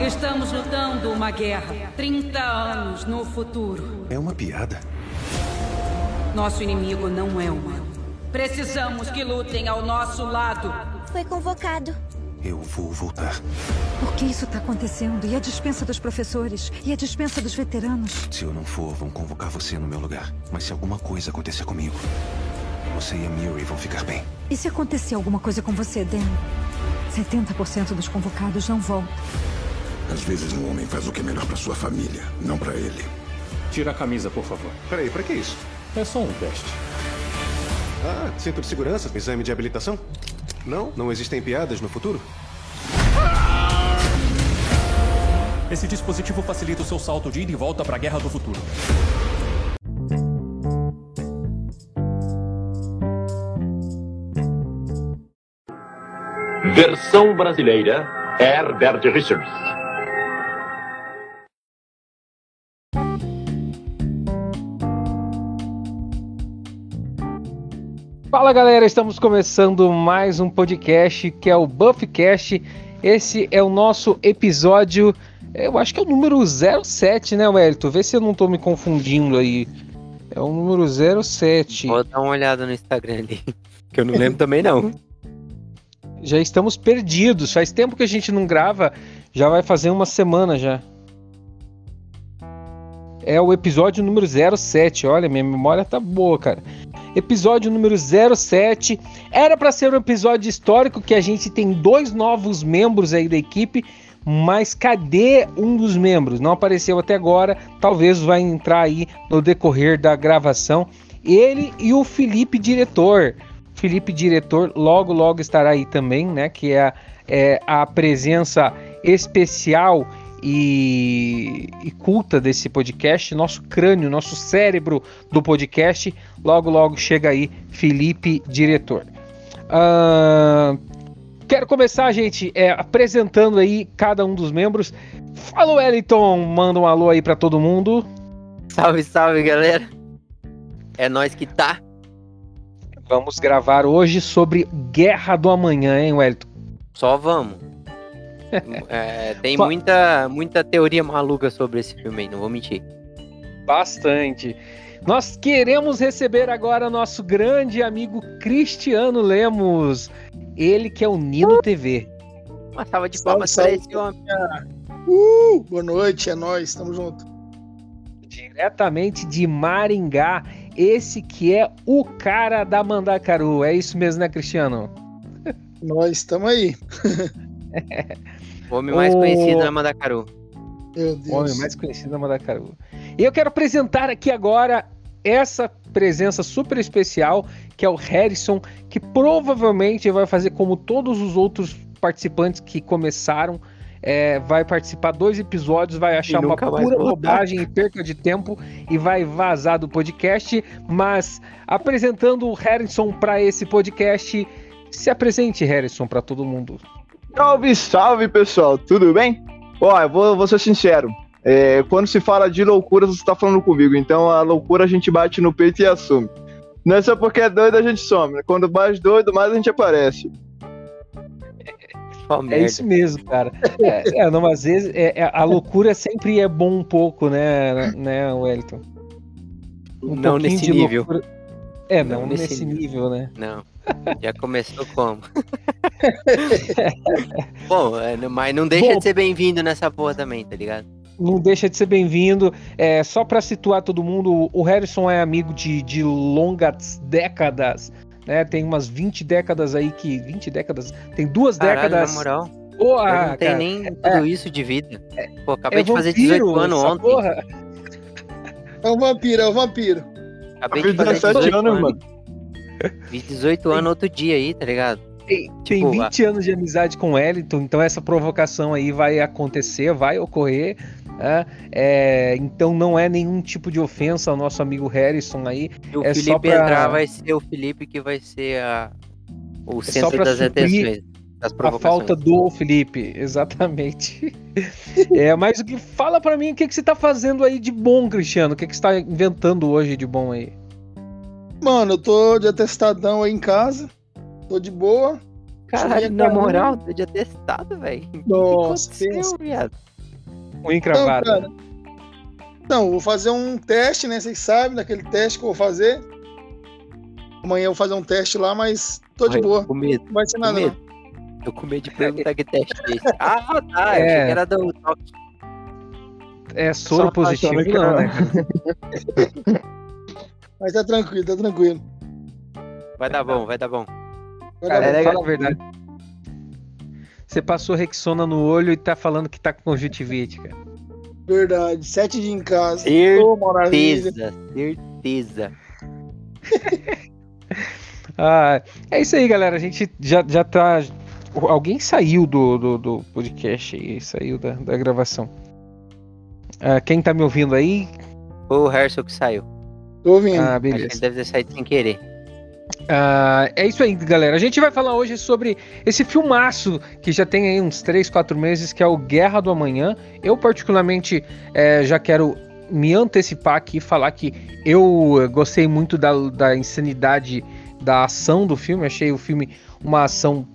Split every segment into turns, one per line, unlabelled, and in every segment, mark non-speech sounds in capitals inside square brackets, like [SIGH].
Estamos lutando uma guerra. 30 anos no futuro.
É uma piada.
Nosso inimigo não é humano. Precisamos que lutem ao nosso lado.
Foi convocado.
Eu vou voltar.
Por que isso está acontecendo? E a dispensa dos professores? E a dispensa dos veteranos?
Se eu não for, vão convocar você no meu lugar. Mas se alguma coisa acontecer comigo, você e a Miri vão ficar bem.
E se acontecer alguma coisa com você, Dan? 70% dos convocados não voltam.
Às vezes um homem faz o que é melhor para sua família, não para ele.
Tira a camisa, por favor.
Peraí, pra que isso?
É só um teste.
Ah, cinto de segurança? Exame de habilitação? Não? Não existem piadas no futuro?
Esse dispositivo facilita o seu salto de ida e volta para a Guerra do Futuro.
Versão brasileira Herbert Richards.
Fala galera, estamos começando mais um podcast que é o Buffcast. Esse é o nosso episódio, eu acho que é o número 07, né, Wellington? Vê se eu não tô me confundindo aí. É o número 07.
Vou dar uma olhada no Instagram ali, [LAUGHS] que eu não lembro [LAUGHS] também não.
Já estamos perdidos. Faz tempo que a gente não grava, já vai fazer uma semana já. É o episódio número 07. Olha, minha memória tá boa, cara. Episódio número 07. Era para ser um episódio histórico que a gente tem dois novos membros aí da equipe, mas cadê um dos membros? Não apareceu até agora. Talvez vai entrar aí no decorrer da gravação. Ele e o Felipe diretor. Felipe diretor logo logo estará aí também, né? Que é, é a presença especial e, e, culta desse podcast, nosso crânio, nosso cérebro do podcast. Logo, logo chega aí, Felipe, diretor. Uh, quero começar, gente, é, apresentando aí cada um dos membros. Fala, Wellington, manda um alô aí para todo mundo.
Salve, salve, galera. É nós que tá.
Vamos gravar hoje sobre Guerra do Amanhã, hein, Wellington?
Só vamos. [LAUGHS] É, tem muita, muita teoria maluca sobre esse filme aí, não vou mentir.
Bastante. Nós queremos receber agora nosso grande amigo Cristiano Lemos. Ele que é o Nino! TV.
Uma salva de palmas para esse homem.
Uh, boa noite, é nóis, tamo junto.
Diretamente de Maringá, esse que é o cara da Mandacaru. É isso mesmo, né, Cristiano? [LAUGHS]
Nós estamos aí.
O [LAUGHS] homem mais o... conhecido na Mandacaru.
Meu Deus. O homem mais conhecido na Mandacaru. E eu quero apresentar aqui agora essa presença super especial, que é o Harrison, que provavelmente vai fazer como todos os outros participantes que começaram. É, vai participar dois episódios, vai achar uma pura bobagem e perca de tempo e vai vazar do podcast. Mas apresentando o Harrison para esse podcast, se apresente, Harrison, para todo mundo.
Salve, salve pessoal, tudo bem? Ó, eu vou, vou ser sincero. É, quando se fala de loucura, você tá falando comigo. Então a loucura a gente bate no peito e assume. Não é só porque é doido a gente some. Né? Quando mais doido, mais a gente aparece.
Oh, é isso mesmo, cara. É, é, não, às vezes é, é, a loucura sempre é bom um pouco, né, né, Wellington?
Um não nesse nível. Loucura...
É, não, não nesse, nesse nível, nível, né?
Não. Já começou como? [LAUGHS] Bom, é, mas não deixa Bom, de ser bem-vindo nessa porra também, tá ligado?
Não deixa de ser bem-vindo. É, só para situar todo mundo, o Harrison é amigo de, de longas décadas. Né? Tem umas 20 décadas aí que. 20 décadas? Tem duas
Caralho,
décadas.
Na moral. Porra, eu não tenho nem tudo é, isso de vida. Pô, acabei é de fazer vampiro, 18 anos ontem. Porra.
É um vampiro, é um vampiro.
Acabei de fazer 18 anos, mano. Fiz 18 anos outro dia aí, tá ligado?
Tem, tipo, tem 20 a... anos de amizade com o Wellington, então essa provocação aí vai acontecer, vai ocorrer. Né? É, então não é nenhum tipo de ofensa ao nosso amigo Harrison aí.
Se o
é
Felipe pra... entrar, vai ser o Felipe que vai ser a... o é centro das atenções.
A falta do Felipe, exatamente. [LAUGHS] é, mas o que fala para mim o que, que você tá fazendo aí de bom, Cristiano? O que, que você tá inventando hoje de bom aí?
Mano, eu tô de atestadão aí em casa. Tô de boa.
Caralho, na moral, tô de atestado, velho. O que
Nossa,
aconteceu, viado?
Um encravado.
Então, cara. Então, vou fazer um teste, né? Vocês sabem daquele teste que eu vou fazer. Amanhã eu vou fazer um teste lá, mas tô de
Olha,
boa.
Com medo.
Não vai ser
Com
nada,
medo.
não.
Tô com medo de perguntar que teste é esse. [LAUGHS] Ah, tá. Eu
É.
achei que era do toque.
É soro
Só
positivo,
que
não,
não.
né? cara? [LAUGHS]
Mas tá tranquilo, tá tranquilo.
Vai dar bom, vai dar bom.
Vai
Cara,
dar bom.
É,
fala a verdade. Você passou Rexona no olho e tá falando que tá com conjuntivite, cara.
Verdade. Sete dias em casa.
Certeza.
Maravilha.
Certeza. [LAUGHS]
Ah, é isso aí, galera. A gente já, já tá. Alguém saiu do, do, do podcast aí, saiu da, da gravação. Ah, quem tá me ouvindo aí?
Foi o Herschel que saiu.
Tô ouvindo.
Ah,
Acho que
beleza.
ele deve ter saído sem querer.
Ah, é isso aí, galera. A gente vai falar hoje sobre esse filmaço que já tem aí uns 3, 4 meses, que é o Guerra do Amanhã. Eu, particularmente, eh, já quero me antecipar aqui e falar que eu gostei muito da, da insanidade da ação do filme. Achei o filme uma ação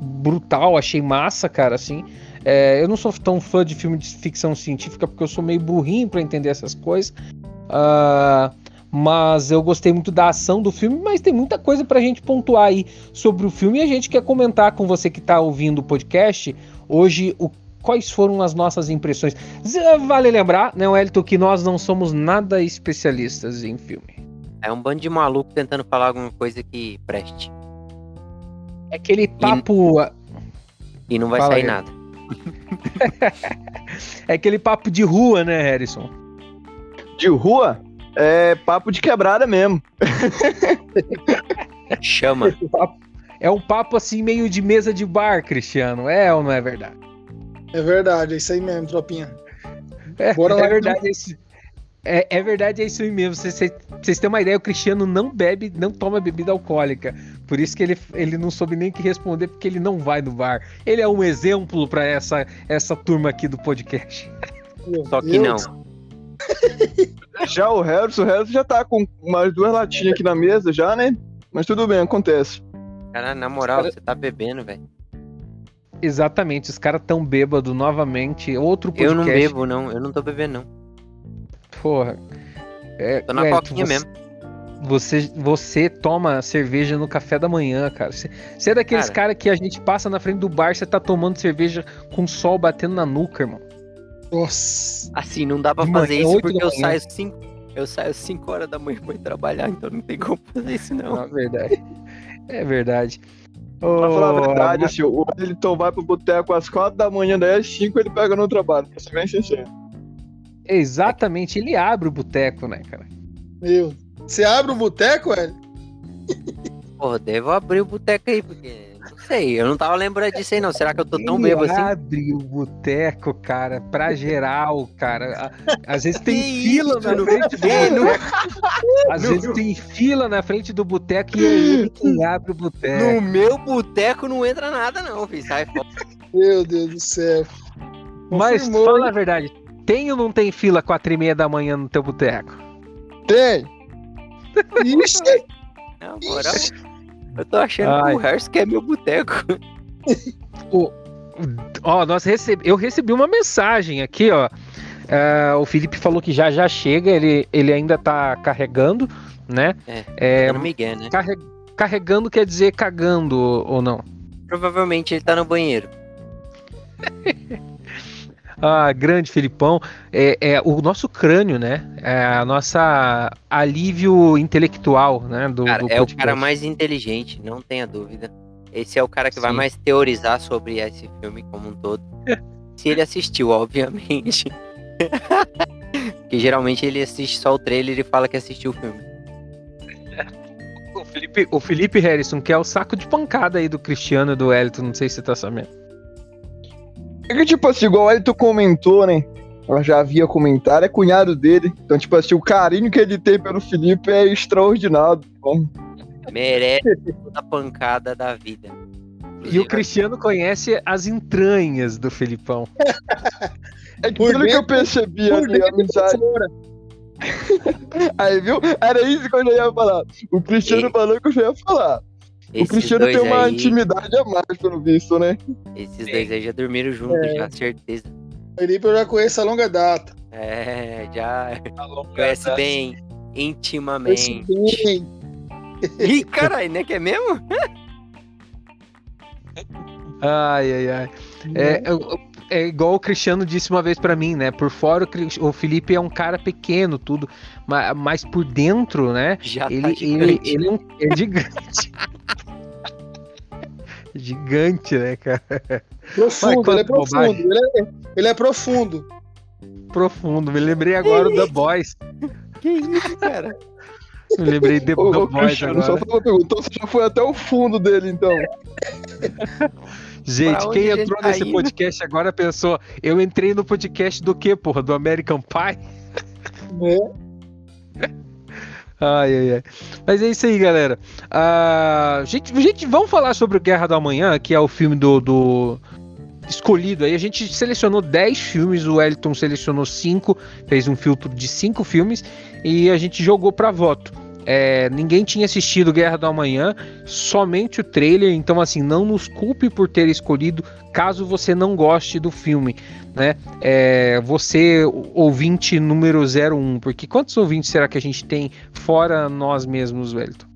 brutal, achei massa, cara, assim. Eh, eu não sou tão fã de filme de ficção científica porque eu sou meio burrinho pra entender essas coisas. Ah, mas eu gostei muito da ação do filme, mas tem muita coisa pra gente pontuar aí sobre o filme e a gente quer comentar com você que tá ouvindo o podcast hoje o quais foram as nossas impressões. Vale lembrar, né, Wellington, que nós não somos nada especialistas em filme.
É um bando de maluco tentando falar alguma coisa que preste.
É aquele papo,
E não vai
Fala
sair
aí.
nada. [LAUGHS]
é aquele papo de rua, né, Harrison?
De rua, é papo de quebrada mesmo. [LAUGHS]
Chama.
É um papo assim meio de mesa de bar, Cristiano. É ou não é verdade?
É verdade, é isso aí mesmo, tropinha.
É,
Bora lá,
é verdade, é isso. É, é verdade, é isso aí mesmo. Vocês, têm uma ideia, o Cristiano não bebe, não toma bebida alcoólica. Por isso que ele, ele não soube nem o que responder, porque ele não vai no bar. Ele é um exemplo para essa, essa turma aqui do podcast.
Meu
Só que
Deus.
não. [LAUGHS]
Já o Harrison, o Harrison já tá com umas duas latinhas aqui na mesa já, né? Mas tudo bem, acontece.
Cara, na moral,
Cara-
você tá bebendo, velho.
Exatamente, os caras tão bêbado novamente. Outro podcast.
Eu não bebo, não. Eu não tô bebendo, não.
Porra. É,
Tô na
Wellington,
coquinha
você,
mesmo.
Você, você toma cerveja no café da manhã, cara. Você, é daqueles
Cara.
caras que a gente passa na frente do bar, você tá tomando cerveja com o sol batendo na nuca, irmão.
Nossa.
Assim, não dá pra
De
fazer
manhã,
isso porque eu saio 5. Eu saio 5 horas da manhã pra ir trabalhar, então não tem como fazer isso, não.
É verdade. É verdade.
Pra falar a verdade,
mas-
assim, o Wellington vai pro boteco às quatro da manhã, daí às cinco ele pega no trabalho, pra ser bem sincero.
Exatamente, ele abre o boteco, né, cara?
Meu. Você abre o boteco, velho?
Porra, devo abrir o boteco aí, porque. Não sei, eu não tava lembrando disso aí, não. Será que eu tô tão
ele
bêbado assim?
abre o boteco, cara, pra geral, cara. Às vezes [LAUGHS] tem fila
isso,
na
não-
frente do
não-
boteco. [LAUGHS] Às vezes tem fila na frente do boteco e é ele quem [LAUGHS] abre o boteco.
No meu boteco não entra nada, não, filho. Sai fora.
Meu Deus do céu.
Mas
Confirmou,
fala
hein?
a verdade, tem ou não tem fila quatro e meia da manhã no teu boteco?
Tem!
Ixi,
Na moral, eu tô achando
Ai.
que o Harris quer meu boteco. [LAUGHS]
Ó, nós receb... eu recebi uma mensagem aqui, ó. É, o Felipe falou que já já chega, ele, ele ainda tá carregando, né?
É,
É,
Tá Miguel, né?
carre- Carregando quer dizer cagando ou não?
Provavelmente ele tá no banheiro. [LAUGHS]
Ah, grande Felipão. É, é o nosso crânio, né? É a nossa alívio intelectual, né? Do,
Cara,
do
é o cara mais inteligente, não tenha dúvida. Esse é o cara que vai
Sim.
mais teorizar sobre esse filme como um todo. [LAUGHS] Se ele assistiu, obviamente. [LAUGHS] Porque geralmente ele assiste só o trailer e fala que assistiu o filme.
O Felipe, o Felipe Harrison, que é o saco de pancada aí do Cristiano e do Elton, não sei se você tá sabendo.
É que, tipo assim, igual ele tu comentou, né? Ela já havia comentado, é cunhado dele. Então, tipo assim, o carinho que ele tem pelo Felipe é extraordinário. Bom,
Merece toda a pancada da vida.
E o Cristiano conhece as entranhas do Felipão. [LAUGHS]
é que
Por
pelo que eu percebi
por
ali, a amizade. [LAUGHS] Aí, viu? Era isso que eu já ia falar. O Cristiano
E-
falou que eu já ia falar. O
Esses
Cristiano
dois
tem uma
aí,
intimidade a mais, pelo visto, né?
Esses dois aí já dormiram juntos,
É.
já, certeza.
Felipe eu já conheço a longa data.
É, já
Tá
conhece bem,
Conheço
intimamente.
bem.
Ih, caralho, né? Que é mesmo? [LAUGHS]
Ai, ai, ai. É, é igual o Cristiano disse uma vez pra mim, né? Por fora o o Felipe é um cara pequeno, tudo, mas, mas por dentro, né?
Já tá
Ele, ele,
gigante.
ele é, um, é gigante. [LAUGHS] gigante, né, cara?
Profundo,
Vai,
ele é profundo. Ele é, ele é profundo.
Profundo. Me lembrei agora do The Boys.
Que isso, cara?
Me lembrei de
Ô,
The Boys
Cristiano, só
agora.
foi uma pergunta. Então você já foi até o fundo dele, então.
Gente,
Pra
quem entrou
tá
nesse
indo?
podcast agora pensou, eu entrei no podcast do quê, porra? Do American Pie?
Né?
Ai, ai, ai. Mas é isso aí, galera. Ah, gente, gente, vamos falar sobre Guerra do Amanhã, que é o filme do, do escolhido aí. A gente selecionou 10 filmes, o Elton selecionou 5, fez um filtro de 5 filmes e a gente jogou pra voto. É, ninguém tinha assistido Guerra do Amanhã, somente o trailer, então assim, não nos culpe por ter escolhido caso você não goste do filme, né? É, você, ouvinte número 01, porque quantos ouvintes será que a gente tem fora nós mesmos, Wellington?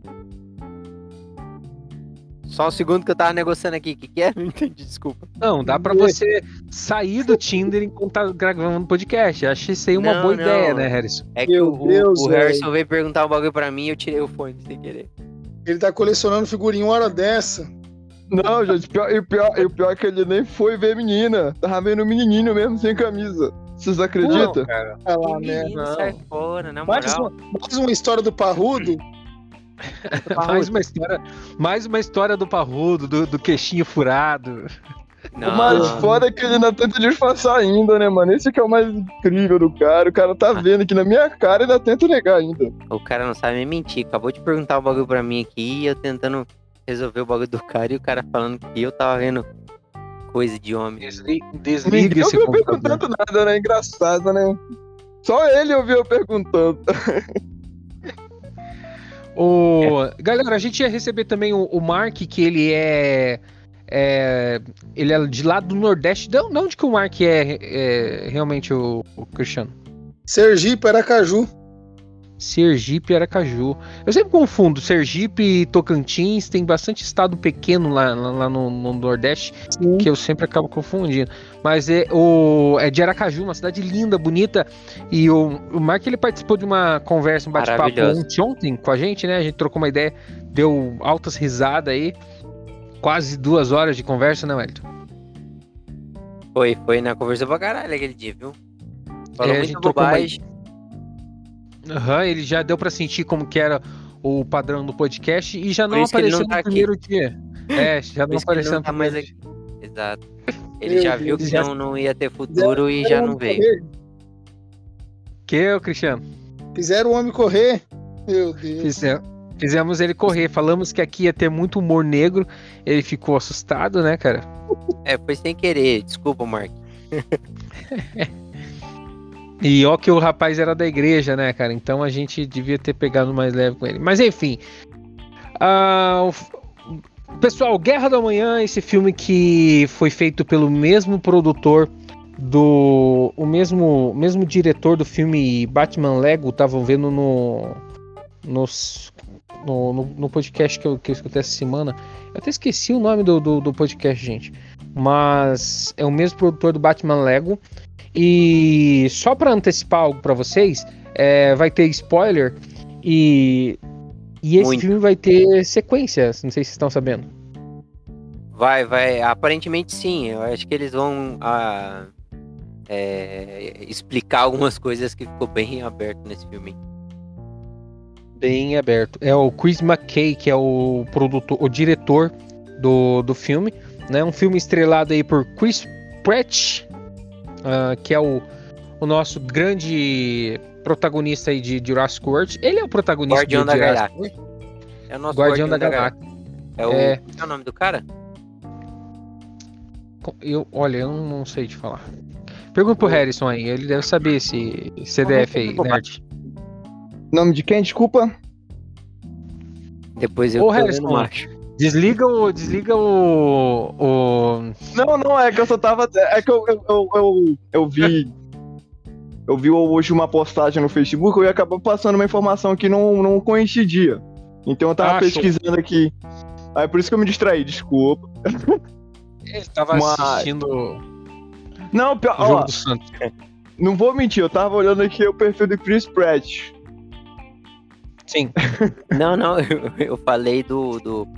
Só um segundo que eu tava negociando aqui. O que, que é? [LAUGHS] Não entendi, desculpa.
Não, dá pra você sair do Tinder enquanto tá gravando podcast. Achei isso aí uma
Não,
boa
não.
ideia, né, Harrison?
É que
Meu
o,
Deus,
o. Harrison veio perguntar um bagulho pra mim e eu tirei o fone sem querer.
Ele tá colecionando figurinha uma hora dessa.
Não, gente, pior, e, o pior, e o pior é que ele nem foi ver menina. Tava vendo menininho mesmo, sem camisa. Vocês acreditam?
cara.
Ah lá, né?
menino,
não.
sai fora, na
Mais
moral.
uma, mais uma história do Parrudo. [LAUGHS]
mais uma história, mais uma história do parrudo, do, do queixinho furado.
Não,
O mais foda é que ele ainda tenta disfarçar ainda, né, mano? Esse que é o mais incrível do cara. O cara tá vendo aqui na minha cara e ainda tenta negar ainda.
o cara não sabe nem mentir. Acabou de perguntar um bagulho pra mim aqui e eu tentando resolver o bagulho do cara e o cara falando que eu tava vendo coisa de homem.
Desli- Desliga
Ninguém
esse
ouviu
computador.
perguntando nada, né? Engraçado, né? Só ele ouviu eu perguntando. [LAUGHS]
O... Galera, a gente ia receber também o, o Mark, que ele é, é- Ele é de lá do Nordeste. De de onde que o Mark é, é realmente o, o Cristiano?
Sergipe, Aracaju.
Sergipe e Aracaju. Eu sempre confundo Sergipe e Tocantins, tem bastante estado pequeno lá, lá, lá no, no Nordeste,
Sim.
que eu sempre acabo confundindo. Mas é, o, é de Aracaju, uma cidade linda, bonita. E o, o Mark ele participou de uma conversa, um bate-papo ontem, ontem com a gente, né? A gente trocou uma ideia, deu altas risadas aí. Quase duas horas de conversa, né, Wellington?
Foi, foi na conversa pra caralho aquele dia, viu? Falou
É, a
muita
gente trocou uma
bobagem.
Aham, ele já deu pra sentir como que era o padrão do podcast e já não apareceu
não
no
tá aqui.
primeiro dia. É, já não apareceu
não
no
tá mais
primeiro
aqui. Exato. Ele
Meu
já
Deus,
viu que
já-
não, não ia ter futuro e já não veio.
Correr.
Que, Cristiano?
Fizeram o homem correr. Meu Deus.
Fize- Fizemos ele correr. Falamos que aqui ia ter muito humor negro. Ele ficou assustado, né, cara?
É, foi sem querer. Desculpa, Mark. [LAUGHS]
E ó que o rapaz era da igreja, né, cara? Então a gente devia ter pegado mais leve com ele. Mas enfim. F- Pessoal, Guerra do Amanhã, esse filme que foi feito pelo mesmo produtor do. O mesmo, mesmo diretor do filme Batman Lego, estavam vendo no. No, no, no podcast que eu, que eu escutei essa semana. Eu até esqueci o nome do, do, do podcast, gente. Mas é o mesmo produtor do Batman Lego. E só para antecipar algo para vocês, é, vai ter spoiler e, e esse
Muito.
filme vai ter sequências. Não sei se vocês estão sabendo.
Vai, vai. Aparentemente sim. Eu acho que eles vão ah, é, explicar algumas coisas que ficou bem aberto nesse filme.
Bem aberto. É o Chris McKay, que é o produtor, o diretor do, do filme. Né? Um filme estrelado aí por Chris Pratt, ah, que é o, o nosso grande protagonista aí de Jurassic World. Ele é o protagonista
Guardião
de
da
Jurassic
Galáxia.
World.
É o nosso
Guardião da Galáxia.
É o.
É.
É o nome do cara?
Eu, olha, eu não, sei te falar. Pergunta pro Harrison aí, ele deve saber esse CDF aí, nerd.
Nome de quem? Desculpa.
Depois eu
Ô,
vendo
Harrison,
macho.
Desliga o. Desliga o. o...
Não, não, é que eu só tava. É que eu, eu, eu, eu, eu vi. Eu vi hoje uma postagem no Facebook e acabou passando uma informação que não, não coincidia. Então eu tava
Ah, show.
pesquisando aqui. Aí por isso que eu me distraí, desculpa.
Ele tava
Mas-
assistindo o
Não, pior,
jogo
ó,
do Santos.
não vou mentir, eu tava olhando aqui o perfil do Chris Pratt.
Sim.
Não, não, [LAUGHS] eu, eu falei do, do.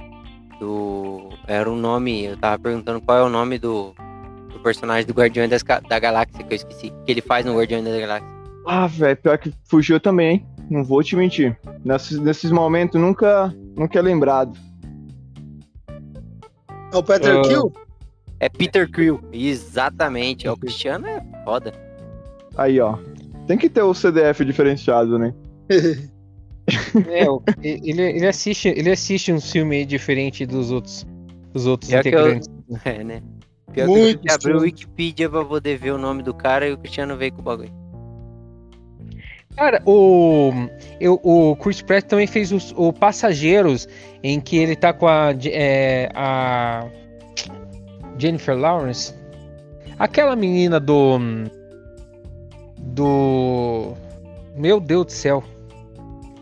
Do. Era um nome. Eu tava perguntando qual é o nome do, do personagem do Guardião das da Galáxia, que eu esqueci. Que ele faz no Guardião da Galáxia.
Ah, velho, pior que fugiu também, hein? Não vou te mentir. Nesses, nesses momentos nunca, nunca é lembrado.
É o Peter
Ah.
Kill?
É Peter Quill. Exatamente. É o Cristiano é foda.
Aí, ó. Tem que ter o CDF diferenciado, né? [LAUGHS]
É, ele, ele assiste, ele assiste um filme diferente dos outros, dos outros
Já que eu-
integrantes. [LAUGHS]
É, né? Pior
Muito
que eu abri o. Wikipedia pra poder ver o nome do cara e o Cristiano veio com o bagulho.
Cara, o, eu, o Chris Pratt também fez os, o Passageiros, em que ele tá com a, é, a Jennifer Lawrence. Aquela menina do. Do. Meu Deus do céu.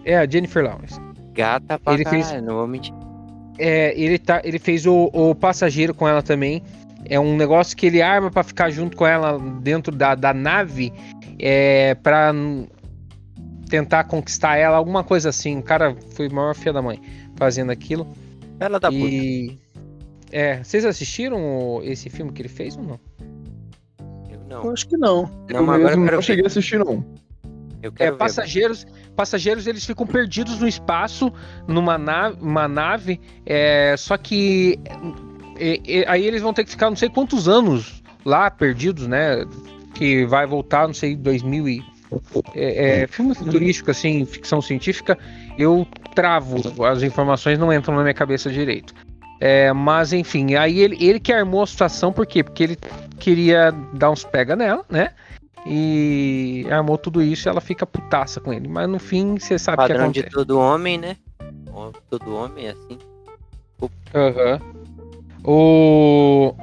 É a Jennifer Lawrence.
Gata pra
Ele
caralho,
fez-
não vou mentir.
É, ele, tá, ele fez o, o passageiro com ela também. É um negócio que ele arma pra ficar junto com ela dentro da, da nave. É, pra n- tentar conquistar ela, alguma coisa assim. O cara foi o maior filho da mãe fazendo aquilo.
Ela tá puta.
e. É, vocês assistiram esse filme que ele fez ou não?
Eu
Eu
não.
acho que não.
Não,
eu
mas agora eu
não
quero
cheguei a assistir, não.
É,
ver.
passageiros, passageiros eles ficam perdidos no espaço, numa nave, uma nave é, só que é, é, aí eles vão ter que ficar não sei quantos anos lá perdidos, né? Que vai voltar, não sei, 2000 e é, é, filme futurístico assim, ficção científica, eu travo as informações não entram na minha cabeça direito. É, mas enfim, aí ele, ele que armou a situação, por quê? Porque ele queria dar uns pega nela, né? E armou tudo isso e ela fica putaça com ele. Mas no fim, você sabe o que
Padrão de
acontece.
todo homem, né? Todo homem é assim.
Aham. O...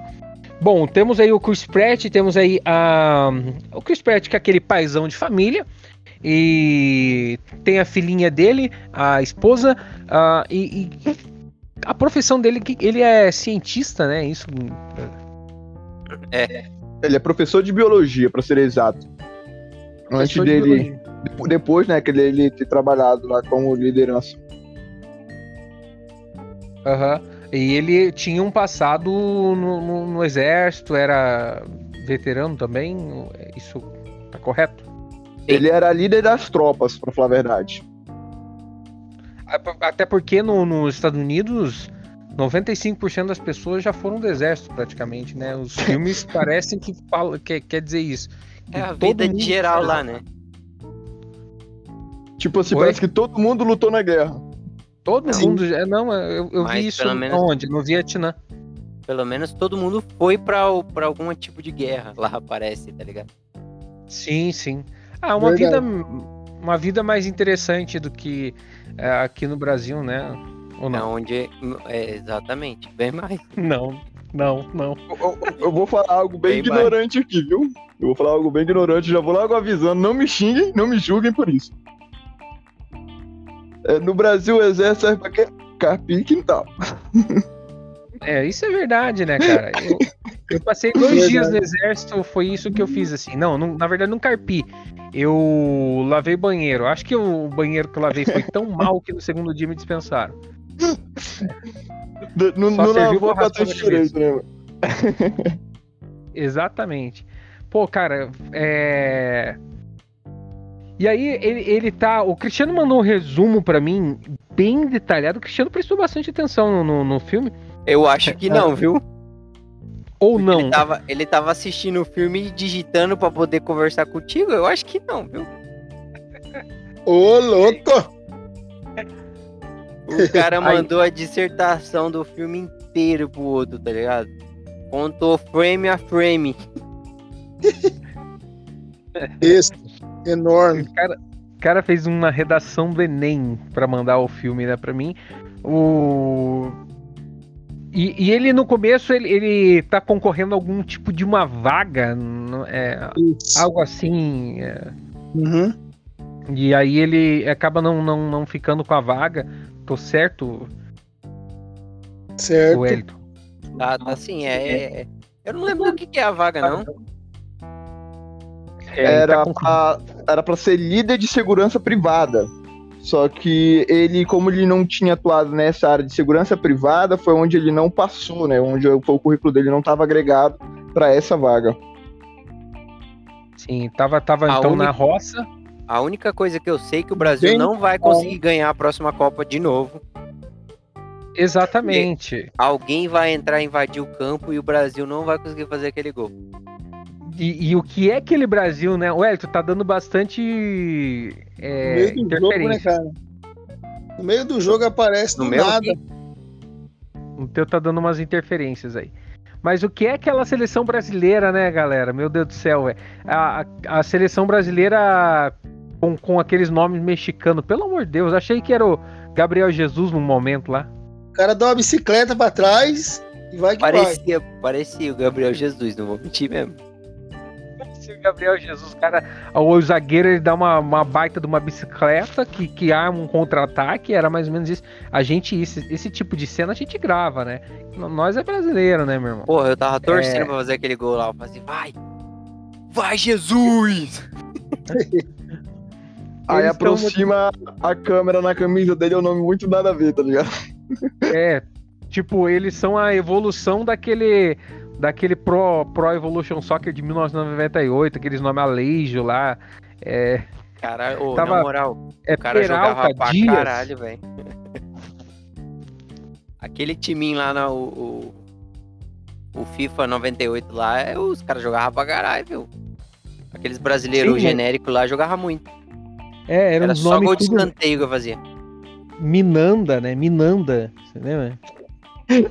Bom, temos aí o Chris Pratt, temos aí a... o Chris Pratt, que é aquele paizão de família. E tem a filhinha dele, a esposa, ah, e, e a profissão dele, que ele é cientista, né? Isso.
Ele é professor de biologia, pra ser exato. Antes
professor de
dele.
biologia.
Depois, né, que ele, ele ter trabalhado lá como liderança.
Aham. E ele tinha um passado no, no- no exército, era veterano também. Isso tá correto?
Ele era líder das tropas, pra falar a verdade.
Até porque no- nos Estados Unidos, 95% das pessoas já foram do exército, praticamente, né? Os [LAUGHS] filmes parecem que fala, que quer dizer isso. Que
É a vida geral lá, né?
Tipo assim,
Oi?
parece que todo mundo lutou na guerra.
Todo
Não.
mundo. já- Não, eu, eu
Mas
vi isso
pelo menos-
onde? No Vietnã.
Pelo menos todo mundo foi pra, pra algum tipo de guerra lá, parece, tá ligado?
Sim, sim. Ah, uma
Verdade.
vida, uma vida mais interessante do que é, aqui no Brasil, né? Ou
É
não?
onde. É, exatamente, bem mais. [LAUGHS]
Não, não, não.
Eu, eu- eu vou falar algo bem
Bem
ignorante aqui, viu? Eu vou falar algo bem ignorante, já vou logo avisando. Não me xinguem, não me julguem por isso. É, no Brasil, o exército serve pra quê? Carpir quintal. [LAUGHS]
É, isso é verdade, né, cara? Eu, eu passei dois
Verdade.
dias no exército, foi isso que eu fiz, assim. Não, não- na verdade, não carpi. Eu lavei banheiro. Acho que o banheiro que eu lavei foi tão [LAUGHS] mal que no segundo dia me dispensaram. Só
não
serviu
lavou
pra
direito, né? [LAUGHS]
Exatamente. Pô, cara, é. E aí, ele, ele tá. O Cristiano mandou um resumo pra mim, bem detalhado. O Cristiano prestou bastante atenção no, no, no filme.
Eu acho que não, [LAUGHS] viu?
Ou não.
Ele tava, ele tava assistindo o filme e digitando pra poder conversar contigo? Eu acho que não, viu?
Ô, louco!
O cara mandou a dissertação do filme inteiro pro outro, tá ligado? Contou frame a frame. [LAUGHS]
Esse, enorme.
O cara, cara fez uma redação do Enem pra mandar o filme, né, pra mim. O. E, e ele no começo ele, ele tá concorrendo a algum tipo de uma vaga, é, algo assim. é.
Uhum.
E aí ele acaba não, não, não ficando com a vaga. Tô certo,
Certo.
o Elton?
Tá, tá assim, é. é- Eu não lembro do que, que é a vaga, não.
É, tá
Era
com-
pra, era pra ser líder de segurança privada. Só que ele, como ele não tinha atuado nessa área de segurança privada, foi onde ele não passou, né? Onde o o currículo dele não estava agregado para essa vaga.
Sim, tava, tava
A
então
única-
na roça.
A única coisa que eu sei é que o Brasil
Bem
não vai conseguir ganhar a próxima Copa de novo.
Exatamente.
Alguém vai entrar, invadir o campo e o Brasil não vai conseguir fazer aquele gol.
E, e o que é aquele Brasil, né? O Elton tá dando bastante
No
é,
meio do jogo, né,
interferência.
cara? No meio do jogo aparece
No
do
meu
nada.
O teu tá dando umas interferências aí. Mas o que é aquela seleção brasileira, né, galera? Meu Deus do céu, velho. A, a, a seleção brasileira com, com aqueles nomes mexicanos, pelo amor de Deus, achei que era o Gabriel Jesus num momento lá.
O cara dá uma bicicleta pra trás e vai que vai.
Parecia, parecia o Gabriel Jesus, não vou mentir mesmo.
Se o Gabriel Jesus, cara, o zagueiro ele dá uma, uma baita de uma bicicleta que, que arma um contra-ataque, era mais ou menos isso. A gente, esse, esse tipo de cena a gente grava, né? Nós é brasileiro, né, meu irmão?
Porra, eu tava torcendo
É.
pra fazer aquele gol lá. Eu falei assim, vai! Vai, Jesus! [LAUGHS]
Aí
Eles tão-
aproxima a câmera na camisa dele, é um nome muito nada a ver, tá ligado? [LAUGHS]
É, tipo, eles são a evolução daquele daquele Pro, Pro Evolution Soccer de 1998, aqueles nomes Aleijo lá. É,
Cara, ô,
Tava-
na moral,
é
o cara jogava
Peralta,
pra
Dias.
caralho, velho. Aquele timinho lá, na, o, o, o FIFA 98 lá, é, os caras jogavam pra caralho, viu? Aqueles brasileiros
mas-
genéricos lá jogavam muito.
É era,
Era
uns
só gol
nomes
de
tudo
escanteio que eu fazia.
Minanda, né? Minanda, você lembra?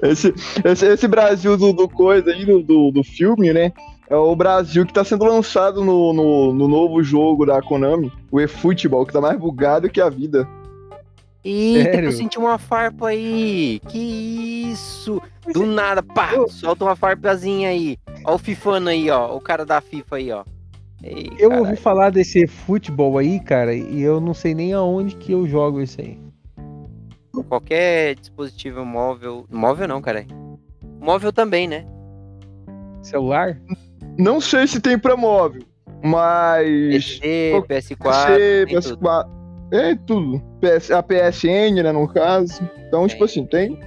Esse, esse, esse Brasil do, do coisa aí, do, do, do filme, né? É o Brasil que tá sendo lançado no, no, no novo jogo da Konami, o eFootball, que tá mais bugado que a vida.
Eita,
Sério?
eu senti uma farpa aí. Que isso? Do nada, pá, solta uma farpazinha aí. Ó o Fifano aí, ó. O cara da FIFA aí, ó. Ei,
Eu ouvi falar desse futebol aí, cara, e eu não sei nem aonde que eu jogo isso aí.
Qualquer dispositivo móvel. Móvel não, cara. Móvel também, né?
Celular?
Não sei se tem pra móvel, mas.
PC,
o-
PS4.
PC,
tem tudo.
PS4. É tudo. PS, a PSN, né, no caso. Então, tipo assim, tem.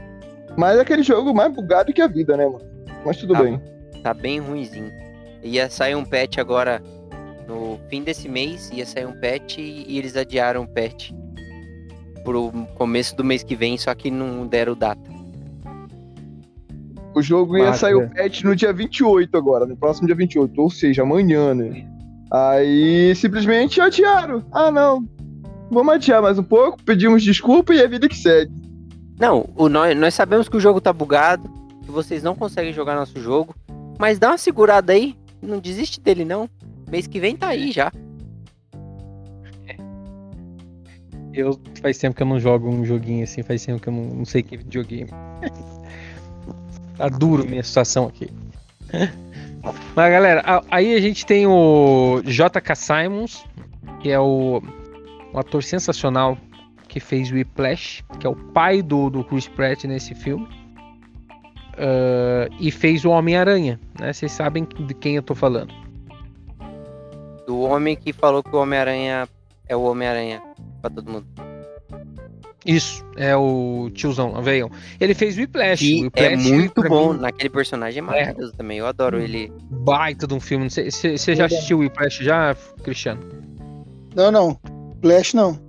Mas é aquele jogo mais bugado que a vida, né, mano? Mas tudo
Tá
bem.
Tá bem ruimzinho. Ia sair um patch agora. No fim desse mês ia sair um patch e eles adiaram o patch pro começo do mês que vem, só que não deram data.
O jogo ia sair o patch no dia 28 agora, no próximo dia 28, ou seja, amanhã, né? Aí simplesmente adiaram. Ah, não. Vamos adiar mais um pouco, pedimos desculpa e é vida que segue.
Não, o, nós, nós sabemos que o jogo tá bugado, que vocês não conseguem jogar nosso jogo, mas dá uma segurada aí, não desiste dele não. Mês que vem tá aí já.
Eu faz tempo que eu não jogo um joguinho assim, faz tempo que eu não, não sei que videogame. [LAUGHS] tá duro minha situação aqui. [LAUGHS] Mas galera, aí a gente tem o JK Simons, que é o um ator sensacional que fez o Whiplash, que é o pai do, do Chris Pratt nesse filme. Ah, e fez o Homem-Aranha, né? Vocês sabem de quem eu tô falando.
Do homem que falou que o Homem-Aranha é o Homem-Aranha pra todo mundo.
Isso, é o tiozão, veiam. Ele fez o Whiplash. o
é
Whiplash,
muito bom.
mim,
Naquele personagem é maravilhoso também. Eu adoro ele.
baita de um filme. Você já assistiu o Whiplash já, Cristiano?
Não, não. Flash não.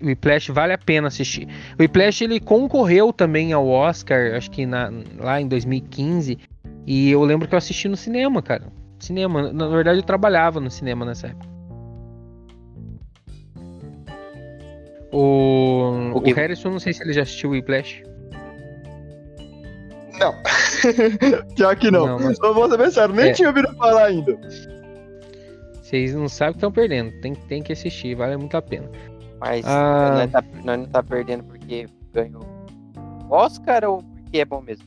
O Whiplash vale a pena assistir. O Whiplash ele concorreu também ao Oscar, acho que na- lá em 2015. E eu lembro que eu assisti no cinema, cara. Cinema. Na verdade, eu trabalhava no cinema nessa época. O,
O
o
que-
Harrison, não sei se ele já assistiu o Whiplash.
Não. [LAUGHS] Pior que não.
Não, mas-
Só vou ser bem sério, nem
É.
tinha ouvido falar ainda.
Vocês não sabem o que estão perdendo. Tem, tem que assistir, vale muito a pena.
Mas
Ah.
nós, tá, nós não tá perdendo porque ganhou Oscar ou porque é bom mesmo?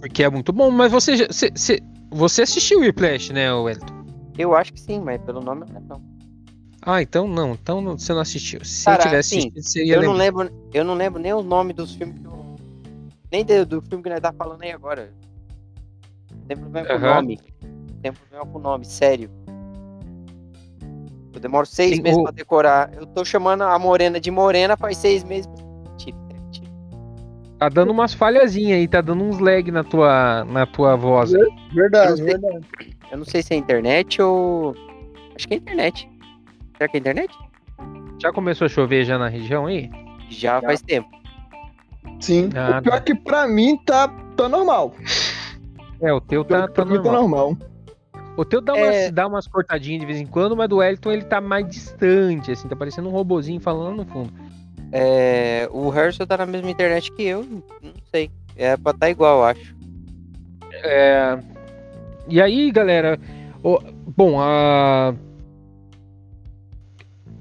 Porque é muito bom, mas você, já- você, você, assistiu o Whiplash, né, Wellington?
Eu acho que sim, mas pelo nome não é não.
Ah, então não. Então não- você não assistiu. Se
Cara,
eu tivesse
assim,
assistido, você ia
Eu não
lembrar.
lembro, eu não lembro nem o nome dos filmes que eu. Nem do, do filme que nós tá falando aí agora. Tem problema com o nome. Tem problema com o nome, sério. Eu demoro seis
Tem
meses
o-
pra decorar. Eu tô chamando a Morena de Morena faz seis meses. Tira.
Tá dando umas falhazinhas aí, tá dando uns lag na tua, na tua voz.
Verdade,
Eu
verdade.
Eu não sei se é internet ou. Acho que é internet. Será que é internet?
Já começou a chover já na região aí?
Já faz tempo.
Sim.
Ah,
O pior é que pra mim tá, tá normal.
é, o teu tá, tá
pra mim tá
normal.
normal.
O teu dá umas,
É.
dá umas cortadinhas de vez em quando, mas do Wellington ele tá mais distante, assim, tá parecendo um robozinho falando no fundo.
É, o Harrison tá na mesma internet que eu. Não sei. É pra tá igual, acho.
É, E aí, galera, o- bom, a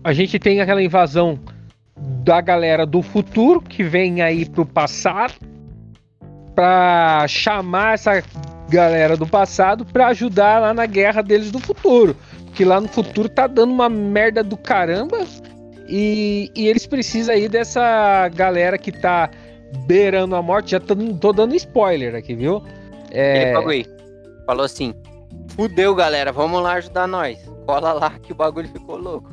a gente tem aquela invasão da galera do futuro que vem aí pro passado pra chamar essa galera do passado pra ajudar lá na guerra deles do futuro, porque lá no futuro tá dando uma merda do caramba e, e eles precisam aí dessa galera que tá beirando a morte. Já tô, tô dando spoiler aqui, viu? É,
Ele pagou aí. Falou assim: Fudeu, galera, vamos lá ajudar nós. Cola lá que o bagulho ficou louco.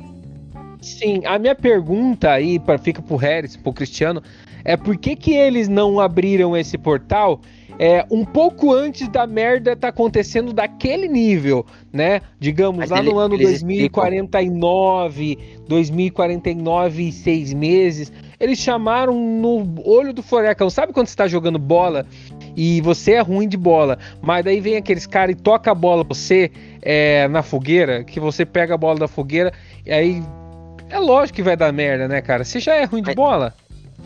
Sim, a minha pergunta aí para fica pro Harris, pro Cristiano, é por que que eles não abriram esse portal é, um pouco antes da merda tá acontecendo daquele nível, né? Digamos
Mas
lá
ele-
no ano
eles
2049, 2049 e seis meses, eles chamaram no olho do furacão. Sabe quando você tá jogando bola e você é ruim de bola, mas daí vem aqueles caras e toca a bola pra você é, na fogueira, que você pega a bola da fogueira e aí é lógico que vai dar merda, né, cara? Você já é ruim de
Mas-
bola?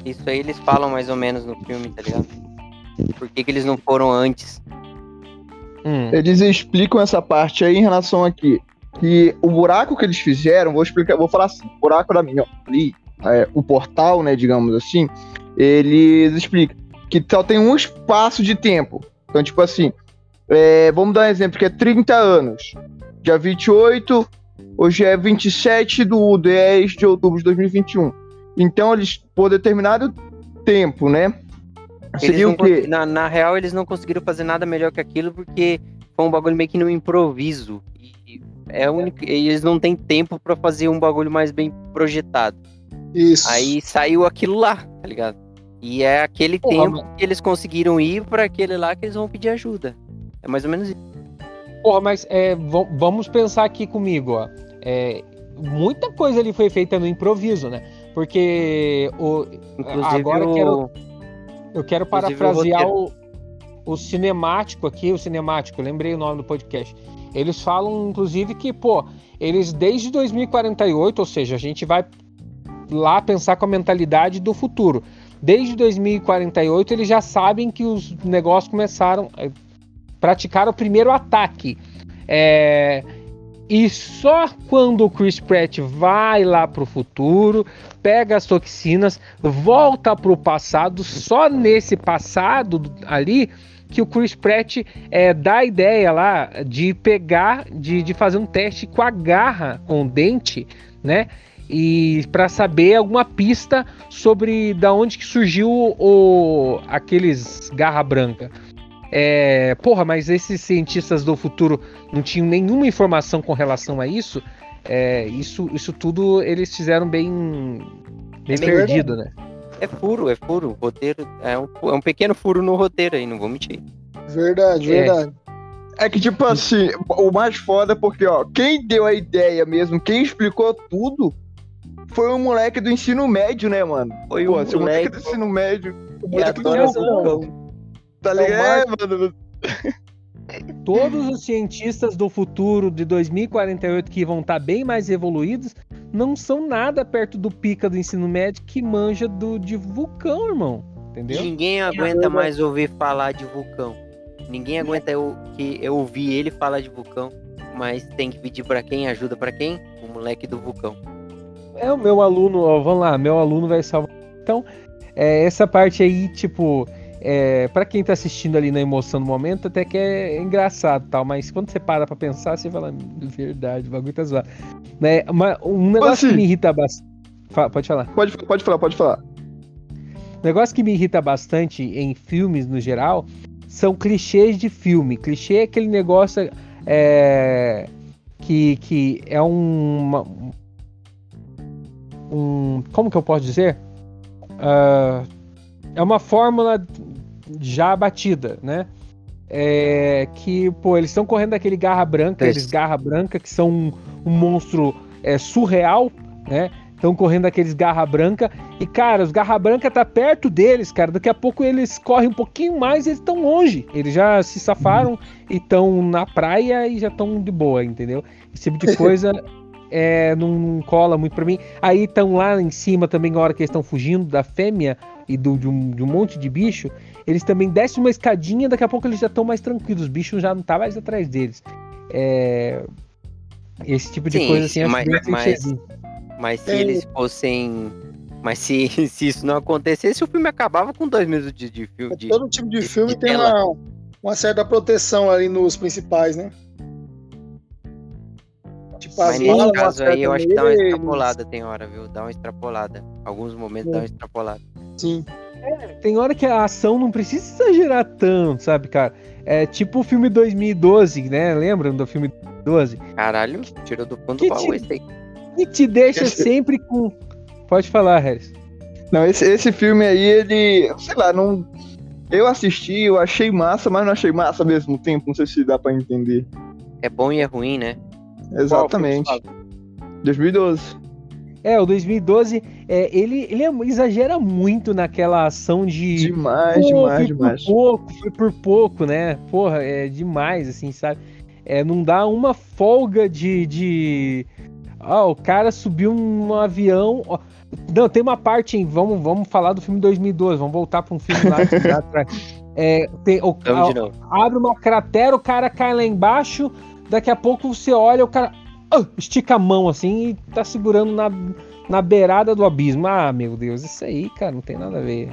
Isso aí eles falam mais ou menos no filme, tá ligado? Por que, que eles não foram antes?
Hum,
Eles explicam essa parte aí em relação aqui. Que o buraco que eles fizeram, vou explicar, vou falar assim, o buraco da minha ali, é, o portal, né, digamos assim, eles explicam que só tem um espaço de tempo. Então, tipo assim, é, vamos dar um exemplo, que é 30 anos. Dia 28, hoje é 27 do 10 de outubro de 2021. Então, eles, por determinado tempo, né?
Na, na real, eles não conseguiram fazer nada melhor que aquilo porque foi um bagulho meio que no improviso. E é a única, e eles não têm tempo pra fazer um bagulho mais bem projetado.
Isso.
Aí saiu aquilo lá, tá ligado? E é aquele
Porra,
tempo que eles conseguiram ir pra aquele lá que eles vão pedir ajuda. É mais ou menos isso.
Porra, mas é, va- vamos pensar aqui comigo, ó. É, muita coisa ali foi feita no improviso, né? Porque o,
Inclusive
agora
o...
eu quero parafrasear o, o cinemático aqui, o cinemático, lembrei o nome do podcast. Eles falam, inclusive, que, pô, eles desde 2048, ou seja, a gente vai lá pensar com a mentalidade do futuro. Desde 2048, eles já sabem que os negócios começaram. eh, Praticaram o primeiro ataque. É, e só quando o Chris Pratt vai lá pro futuro, pega as toxinas, volta pro passado, só nesse passado ali que o Chris Pratt é, dá a ideia lá de pegar, de, de fazer um teste com a garra, com o dente, né? E para saber alguma pista sobre da onde que surgiu o, aqueles garra branca. É, porra, mas esses cientistas do futuro não tinham nenhuma informação com relação a isso. É, isso, isso tudo eles fizeram bem, bem
É
perdido, né?
É furo, é furo. O roteiro é um, é um pequeno furo no roteiro aí, não vou mentir.
Verdade,
É.
verdade.
É que, tipo assim, o mais foda é porque, ó, quem deu a ideia mesmo, quem explicou tudo, foi o moleque do ensino médio, né, mano?
Foi
Pô,
um
o moleque
moleque
do ensino médio, o
que
moleque do vulcão. Tá ligado? É, mano.
Todos os cientistas do futuro de 2048 que vão estar bem mais evoluídos não são nada perto do pica do ensino médio que manja do, de vulcão, irmão. Entendeu?
Ninguém aguenta mais ouvir falar de vulcão. ninguém aguenta eu, que eu ouvir ele falar de vulcão, mas tem que pedir pra quem? Ajuda pra quem? O moleque do vulcão.
É o meu aluno, ó, vamos lá, meu aluno vai salvar. Então, é, essa parte aí, tipo, é, para quem tá assistindo ali na emoção do momento, até que é engraçado tal, mas quando você para pra pensar, você fala, "Hum, verdade, o bagulho tá zoado. Né? Mas um negócio
assim?
que me irrita bastante. Pode falar.
Pode, pode falar, pode falar.
O negócio que me irrita bastante em filmes no geral são clichês de filme. Clichê é aquele negócio é, que, que é um, um. Como que eu posso dizer? Ah, é uma fórmula já batida, né? É, que, pô, eles estão correndo daquele garra branca,
Isso.
eles garra branca, que são um, um monstro é, surreal, né? Estão correndo aqueles garra branca. E, cara, os garra branca tá perto deles, cara. Daqui a pouco eles correm um pouquinho mais e eles estão longe. Eles já se safaram e estão na praia e já estão de boa, entendeu? Esse tipo de [LAUGHS] coisa é, não, não cola muito pra mim. Aí estão lá em cima também, na hora que eles estão fugindo da fêmea e do, de, um, de um monte de bicho. Eles também descem uma escadinha, daqui a pouco eles já estão mais tranquilos. Os bichos já não tá mais atrás deles. É, Esse tipo de
Sim,
coisa assim, acho
mas- mas-. Mas se
Tem-
eles fossem. Mas se, [LAUGHS] se isso não acontecesse, o filme acabava com dois minutos de, de filme. De...
Todo tipo de filme
de
tem
tela.
uma, uma certa proteção ali nos principais, né? Tipo,
Mas
as
nesse caso aí, eu acho que dá uma extrapolada, tem hora, viu? Dá uma extrapolada. Alguns momentos dá uma extrapolada.
Sim.
Tem hora que a ação não precisa exagerar tanto, sabe, cara? É tipo o filme 2012, né? Lembram do filme 2012?
Caralho, tirou do fundo
Que
do baú esse aí.
E te deixa sempre com. Pode falar, Harris.
Não, esse, esse filme aí, ele. Sei lá, não. Eu assisti, eu achei massa, mas não achei massa ao mesmo tempo. Não sei se dá pra entender.
É bom e é ruim, né?
Exatamente.
Qual filme
2012.
É, o 2012, é, ele, ele é- exagera muito naquela ação de.
Demais,
Pô,
demais,
foi
demais.
por pouco, foi por pouco, né? Porra, é demais, assim, sabe? É, não dá uma folga de. de... Ah, o cara subiu num avião. Não, tem uma parte, em, vamos, vamos falar do filme 2012, vamos voltar para um filme lá, atrás. É, tem, o, a- abre uma cratera, o cara cai lá embaixo, daqui a pouco você olha, o cara ah, estica a mão assim e tá segurando na, na beirada do abismo. Ah, meu Deus, isso aí, cara, não tem nada a ver.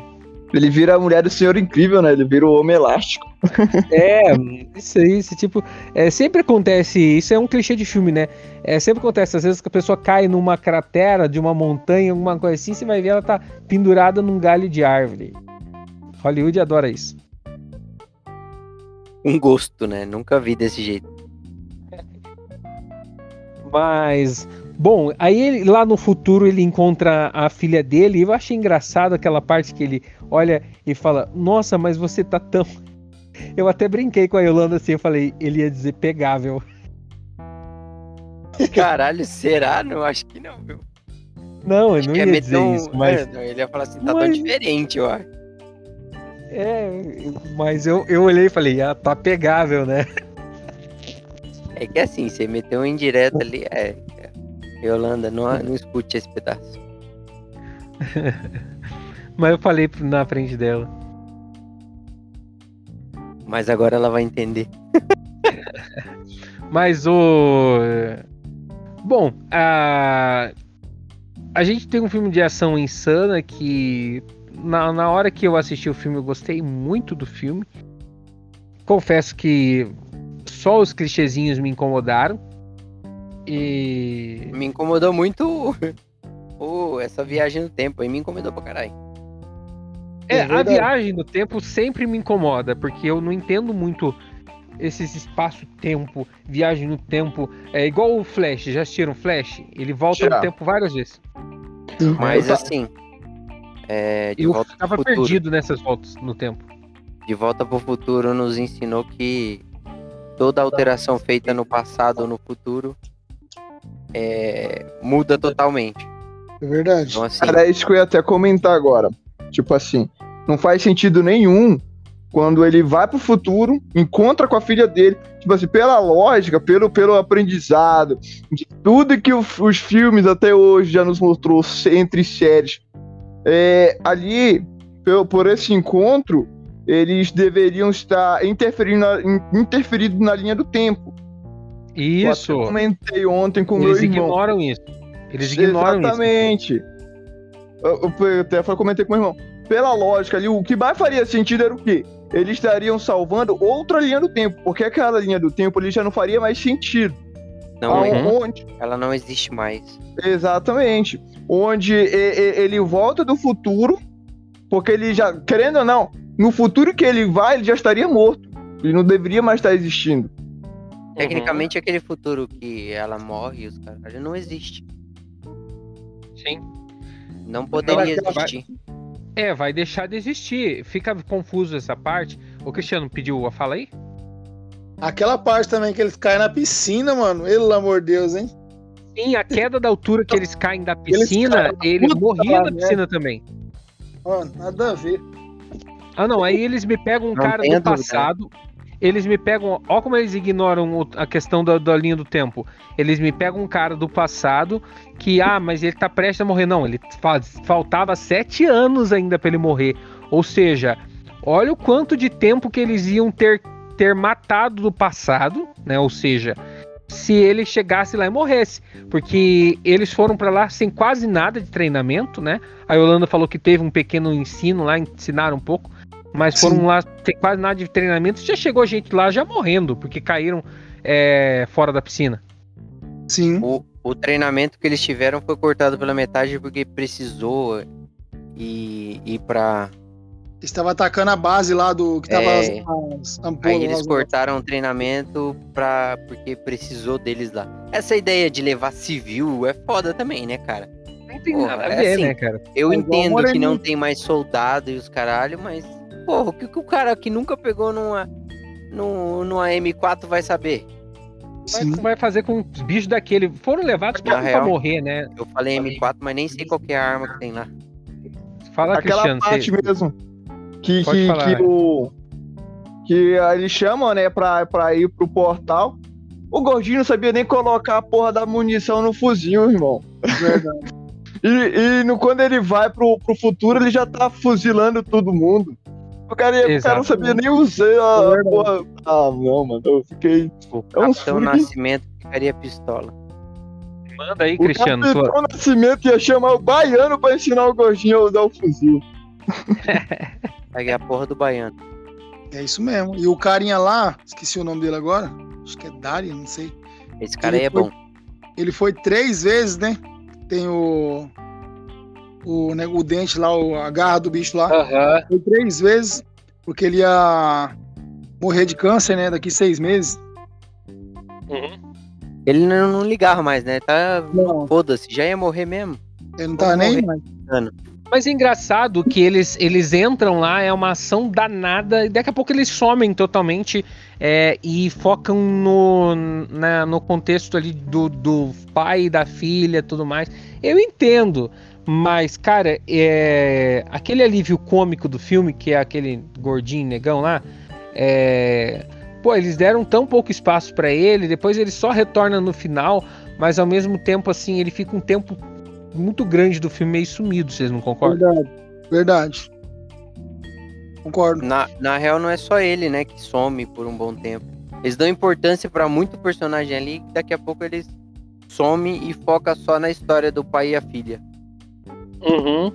Ele vira a mulher do Senhor Incrível, né? Ele vira o Homem Elástico. [LAUGHS]
É, isso aí, esse tipo. É, sempre acontece, isso é um clichê de filme, né? É, sempre acontece, às vezes que a pessoa cai numa cratera de uma montanha, alguma coisa assim, você vai ver ela tá pendurada num galho de árvore. Hollywood adora isso.
Um gosto, né? Nunca vi desse jeito.
Mas, bom, aí ele, lá no futuro ele encontra a filha dele, e eu achei engraçado aquela parte que ele olha e fala: Nossa, mas você tá tão. [LAUGHS] Eu até brinquei com a Yolanda assim, eu falei, ele ia dizer pegável. [LAUGHS]
Caralho, será? Não, acho que não, viu?
Não, ele não
Ia
ia
meter
dizer
um-
isso, mas.
é, ele ia falar assim, tá tão
Mas-
diferente, eu acho.
É, mas eu, eu olhei e falei, ah, tá pegável, né?
É que assim, você meteu um indireto ali, é. é. Yolanda, não, não escute esse pedaço. [LAUGHS]
Mas eu falei na frente dela.
Mas agora ela vai entender. [LAUGHS]
Mas o. Bom, a. A gente tem um filme de ação insana que. Na, na hora que eu assisti o filme, eu gostei muito do filme. Confesso que só os clichêzinhos me incomodaram. E.
Me incomodou muito o, essa viagem no tempo aí, me incomodou pra caralho.
É,
É
a viagem no tempo sempre me incomoda, porque eu não entendo muito esses espaço-tempo, viagem no tempo. É igual o Flash, já assistiram Flash? Ele volta
Já.
no tempo várias vezes.
Mas assim, é, de
Eu
volta
ficava
pro futuro.
perdido nessas voltas no tempo.
De volta pro futuro nos ensinou que toda alteração feita no passado ou no futuro é, muda totalmente.
É verdade.
Então assim,
Era isso que eu ia até comentar agora. Tipo assim, não faz sentido nenhum quando ele vai pro futuro, encontra com a filha dele, tipo assim, pela lógica, pelo, pelo aprendizado, de tudo que o- os filmes até hoje já nos mostrou entre séries. É, ali, por, por esse encontro, eles deveriam estar interferindo na, in- interferindo na linha do tempo.
Isso.
Eu comentei ontem com
Eles
meu irmão.
ignoram isso. Eles ignoram isso.
Exatamente. Eu, eu até falei- comentei com meu irmão. Pela lógica ali, o que mais faria sentido era o quê? Eles estariam salvando outra linha do tempo, porque aquela linha do tempo ali já não faria mais sentido.
Não,
Aonde-
é- ela não existe mais.
Exatamente. Onde ele volta do futuro, porque ele já, querendo ou não, no futuro que ele vai, ele já estaria morto. Ele não deveria mais estar existindo.
Tecnicamente, aquele futuro que ela morre e os caras não existe.
Sim.
Não poderia
Vai- vai-
existir.
É, vai deixar de existir. Fica confuso essa parte. O Cristiano pediu a fala aí?
Aquela parte também que eles caem na piscina, mano. Pelo amor de Deus, hein?
Sim, a queda da altura que eles caem da piscina, eles morriam
da
na piscina também.
Mano, nada a ver.
Ah, não, aí eles me pegam um
Não
cara do
dúvida.
passado. Eles me pegam. Ó, como eles ignoram a questão da, da linha do tempo. Eles me pegam um cara do passado que, ah, mas ele tá prestes a morrer. Não, ele faz, faltava sete anos ainda pra ele morrer. Ou seja, olha o quanto de tempo que eles iam ter, ter matado do passado, né? Ou seja, se ele chegasse lá e morresse. Porque eles foram pra lá sem quase nada de treinamento, né? A Yolanda falou que teve um pequeno ensino lá, ensinaram um pouco. Mas foram
Sim.
lá sem quase nada de treinamento. Já chegou gente lá já morrendo, porque caíram é, fora da piscina.
Sim.
O, o treinamento que eles tiveram foi cortado pela metade porque precisou ir, ir pra.
Estava atacando a base lá do que tava
É.
as, as ampolas.
Aí eles
as-
cortaram o treinamento pra, porque precisou deles lá. Essa ideia de levar civil é foda também, né, cara?
Nem tem
Porra,
nada a
é
ver,
assim,
né, cara?
Eu
É
entendo que não tem mais soldado e os caralho, mas. Porra, o que, que o cara que nunca pegou numa, num- numa M4 vai saber?
Vai,
Sim.
vai fazer com os bichos daquele. Foram levados pra,
Na
pra
real.
morrer, né?
Eu falei M4, mas nem sei qual que é a arma que tem lá.
Fala,
Aquela
Cristiano.
parte
você-
mesmo. Que,
Pode
que,
falar.
que o. Que eles chamam, né, pra, pra ir pro portal. O gordinho não sabia nem colocar a porra da munição no fuzil, irmão.
Verdade. [LAUGHS]
E, e no, quando ele vai pro, pro futuro, ele já tá fuzilando todo mundo. O cara, o cara não sabia nem usar a porra. Ah, não, mano. Eu fiquei.
O
É um
Capitão Nascimento ficaria pistola.
Manda aí,
O
Cristiano.
Capitão
tua-
Nascimento ia chamar o baiano pra ensinar o gordinho a usar o fuzil. [LAUGHS]
Peguei a porra do baiano.
É isso mesmo. E o carinha lá, esqueci o nome dele agora. Acho que é Dari, não sei.
Esse cara aí
Ele
é
foi-
bom.
Ele foi três vezes, né? Tem o. O, né, o dente lá, o- a garra do bicho lá.
Aham.
Foi três vezes, porque ele ia morrer de câncer, né? Daqui seis meses.
Ele não, não ligava mais, né? Tá. Foda-se, já ia morrer mesmo.
Ele não tava
Vou
nem. mais.
Mas é engraçado que eles, eles entram lá, é uma ação danada, e daqui a pouco eles somem totalmente é, e focam no, na- no contexto ali do, do pai, da filha tudo mais. Eu entendo, mas, cara, é, aquele alívio cômico do filme, que é aquele gordinho negão lá, é, pô, eles deram tão pouco espaço pra ele, depois ele só retorna no final, mas ao mesmo tempo, assim, ele fica um tempo muito grande do filme meio sumido, vocês não concordam?
Verdade. Verdade. Concordo.
Na, na real, não é só ele, né, que some por um bom tempo. Eles dão importância pra muito personagem ali, que daqui a pouco eles somem e foca só na história do pai e a filha.
Uhum.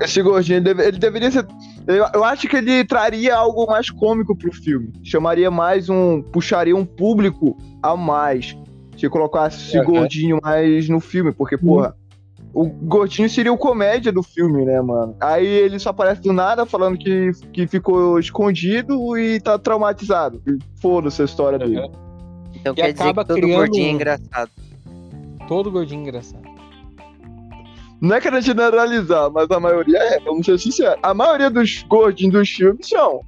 Esse gordinho, ele, deve- ele deveria ser. Eu, eu acho que ele traria algo mais cômico pro filme. Chamaria mais um. Puxaria um público a mais. Se colocasse esse
Uhum.
gordinho mais no filme, porque, porra. O gordinho seria o comédia do filme, né, mano? Aí ele só aparece do nada falando que, que ficou escondido e tá traumatizado. Foda-se a história dele.
Então
E
quer dizer
acaba
que todo
criando
gordinho é engraçado.
Todo gordinho engraçado.
Não é querendo generalizar, mas a maioria é, vamos ser sinceros. A maioria dos gordinhos dos filmes são.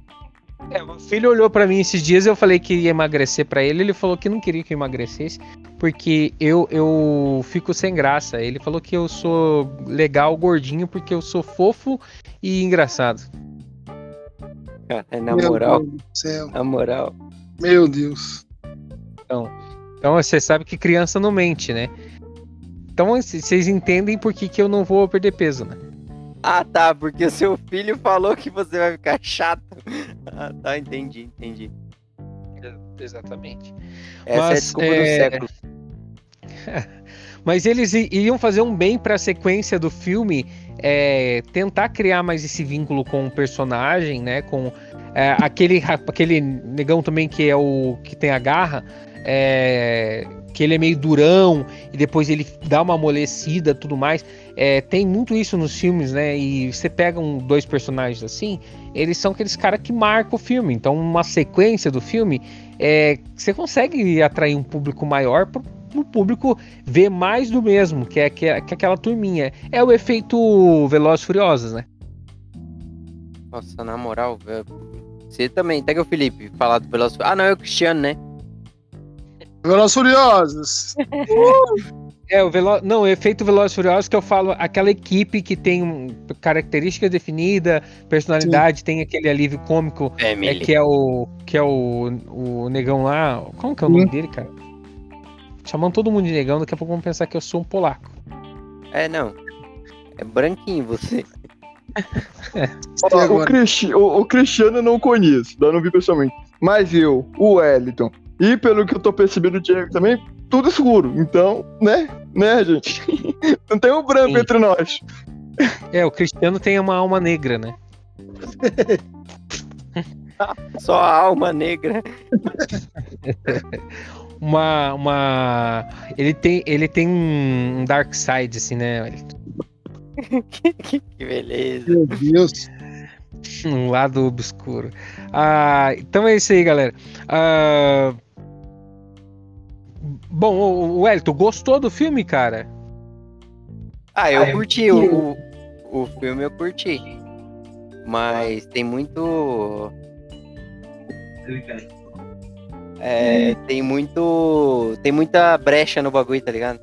É, o filho olhou pra mim esses dias, eu falei que ia emagrecer pra ele, ele falou que não queria que eu emagrecesse, porque eu, eu fico sem graça. Ele falou que eu sou legal, gordinho, porque eu sou fofo e engraçado.
Cara, é na
Meu
moral,
Deus do céu.
na moral.
Meu Deus.
Então você sabe que criança não mente, né? Então vocês entendem por que, que eu não vou perder peso, né?
Ah, tá, porque o seu filho falou que você vai ficar chato. [LAUGHS] Ah, tá, entendi, entendi.
Exatamente.
Essa é a
Mas,
desculpa do
é,
século. [LAUGHS]
Mas eles iriam fazer um bem pra sequência do filme, é, tentar criar mais esse vínculo com o personagem, né? Com é, aquele, aquele negão também que é o que tem a garra, é, que ele é meio durão e depois ele dá uma amolecida, tudo mais. É, tem muito isso nos filmes, né? E você pega um, dois personagens assim, eles são aqueles caras que marcam o filme. Então, uma sequência do filme, é, você consegue atrair um público maior pro, pro público ver mais do mesmo, que é, que é, que é aquela turminha. É o efeito Velozes Furiosos, né?
Nossa, na moral. Você também, pega o Felipe, falar do Veloz Ah, não, é o Cristiano, né?
Velozes Furiosos. [LAUGHS]
É, o Velo... Não, o efeito Velozes e Furiosos que eu falo, aquela equipe que tem um, característica definida, personalidade, tem aquele alívio cômico, é, que é o que é o, o negão lá. Como que é o nome dele, cara? Chamando todo mundo de negão, daqui a pouco vão pensar que eu sou um polaco.
É, não. É branquinho você.
Ó, o,
agora.
Cristi- o- o Cristiano eu não conheço, eu não vi pessoalmente. Mas eu, o Wellington, e pelo que eu tô percebendo o Diego também, tudo escuro. Então, né? Né, gente? [LAUGHS] Não tem um branco
Sim.
entre nós.
É, o Cristiano tem uma alma negra, né? [LAUGHS]
Só a alma negra. [LAUGHS]
Uma. uma... Ele, tem, ele tem um dark side, assim, né? Wellington?
que beleza.
Meu Deus.
Um lado obscuro. Ah, então é isso aí, galera. Ah, bom, o Wellington, gostou do filme, cara?
Ah, eu curti o, o, o filme, eu curti. Mas tem muito. É, tem muito. Tem muita brecha no bagulho, tá ligado?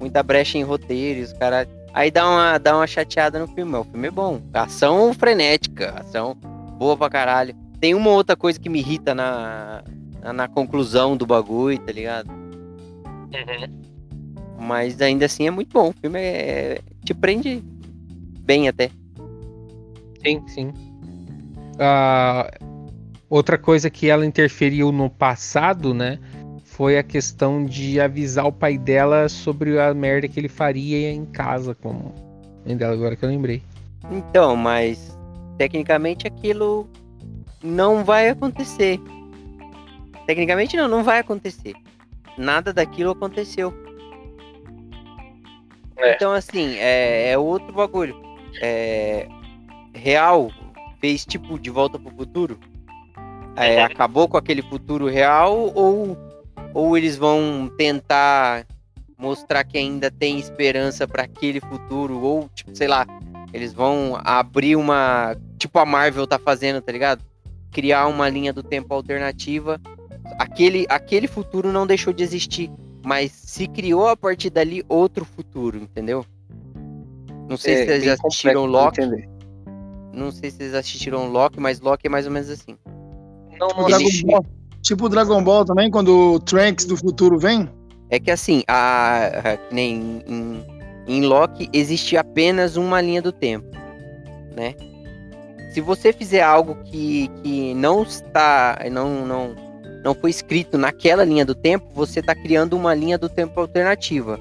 Muita brecha em roteiros, cara. Aí dá uma, dá uma chateada no filme. O filme é bom. Ação frenética, ação boa pra caralho. Tem uma outra coisa que me irrita na, na, na conclusão do bagulho, tá ligado? Mas ainda assim é muito bom. O filme é, te prende bem até.
Sim, sim. Ah, outra coisa que ela interferiu no passado, né? Foi a questão de avisar o pai dela sobre a merda que ele faria em casa com a mãe dela, agora que eu lembrei.
Então, mas tecnicamente aquilo não vai acontecer. Tecnicamente não, não vai acontecer. Nada daquilo aconteceu.
É.
Então, assim, é, é outro bagulho. É, real fez tipo de volta pro futuro. É, acabou com aquele futuro real ou, ou eles vão tentar mostrar que ainda tem esperança para aquele futuro ou tipo, sei lá, eles vão abrir uma, tipo a Marvel tá fazendo, tá ligado? Criar uma linha do tempo alternativa. Aquele aquele futuro não deixou de existir, mas se criou a partir dali outro futuro, entendeu? Não sei se vocês já assistiram Loki. Não sei se vocês assistiram Loki, mas Loki é mais ou menos assim.
Não, não
Dragon. Ball. Tipo o Dragon Ball também, quando o Trunks do futuro vem.
É que assim, a, a- nem em, em Loki existe apenas uma linha do tempo, né? Se você fizer algo que, que não está, não, não, não foi escrito naquela linha do tempo, você está criando uma linha do tempo alternativa.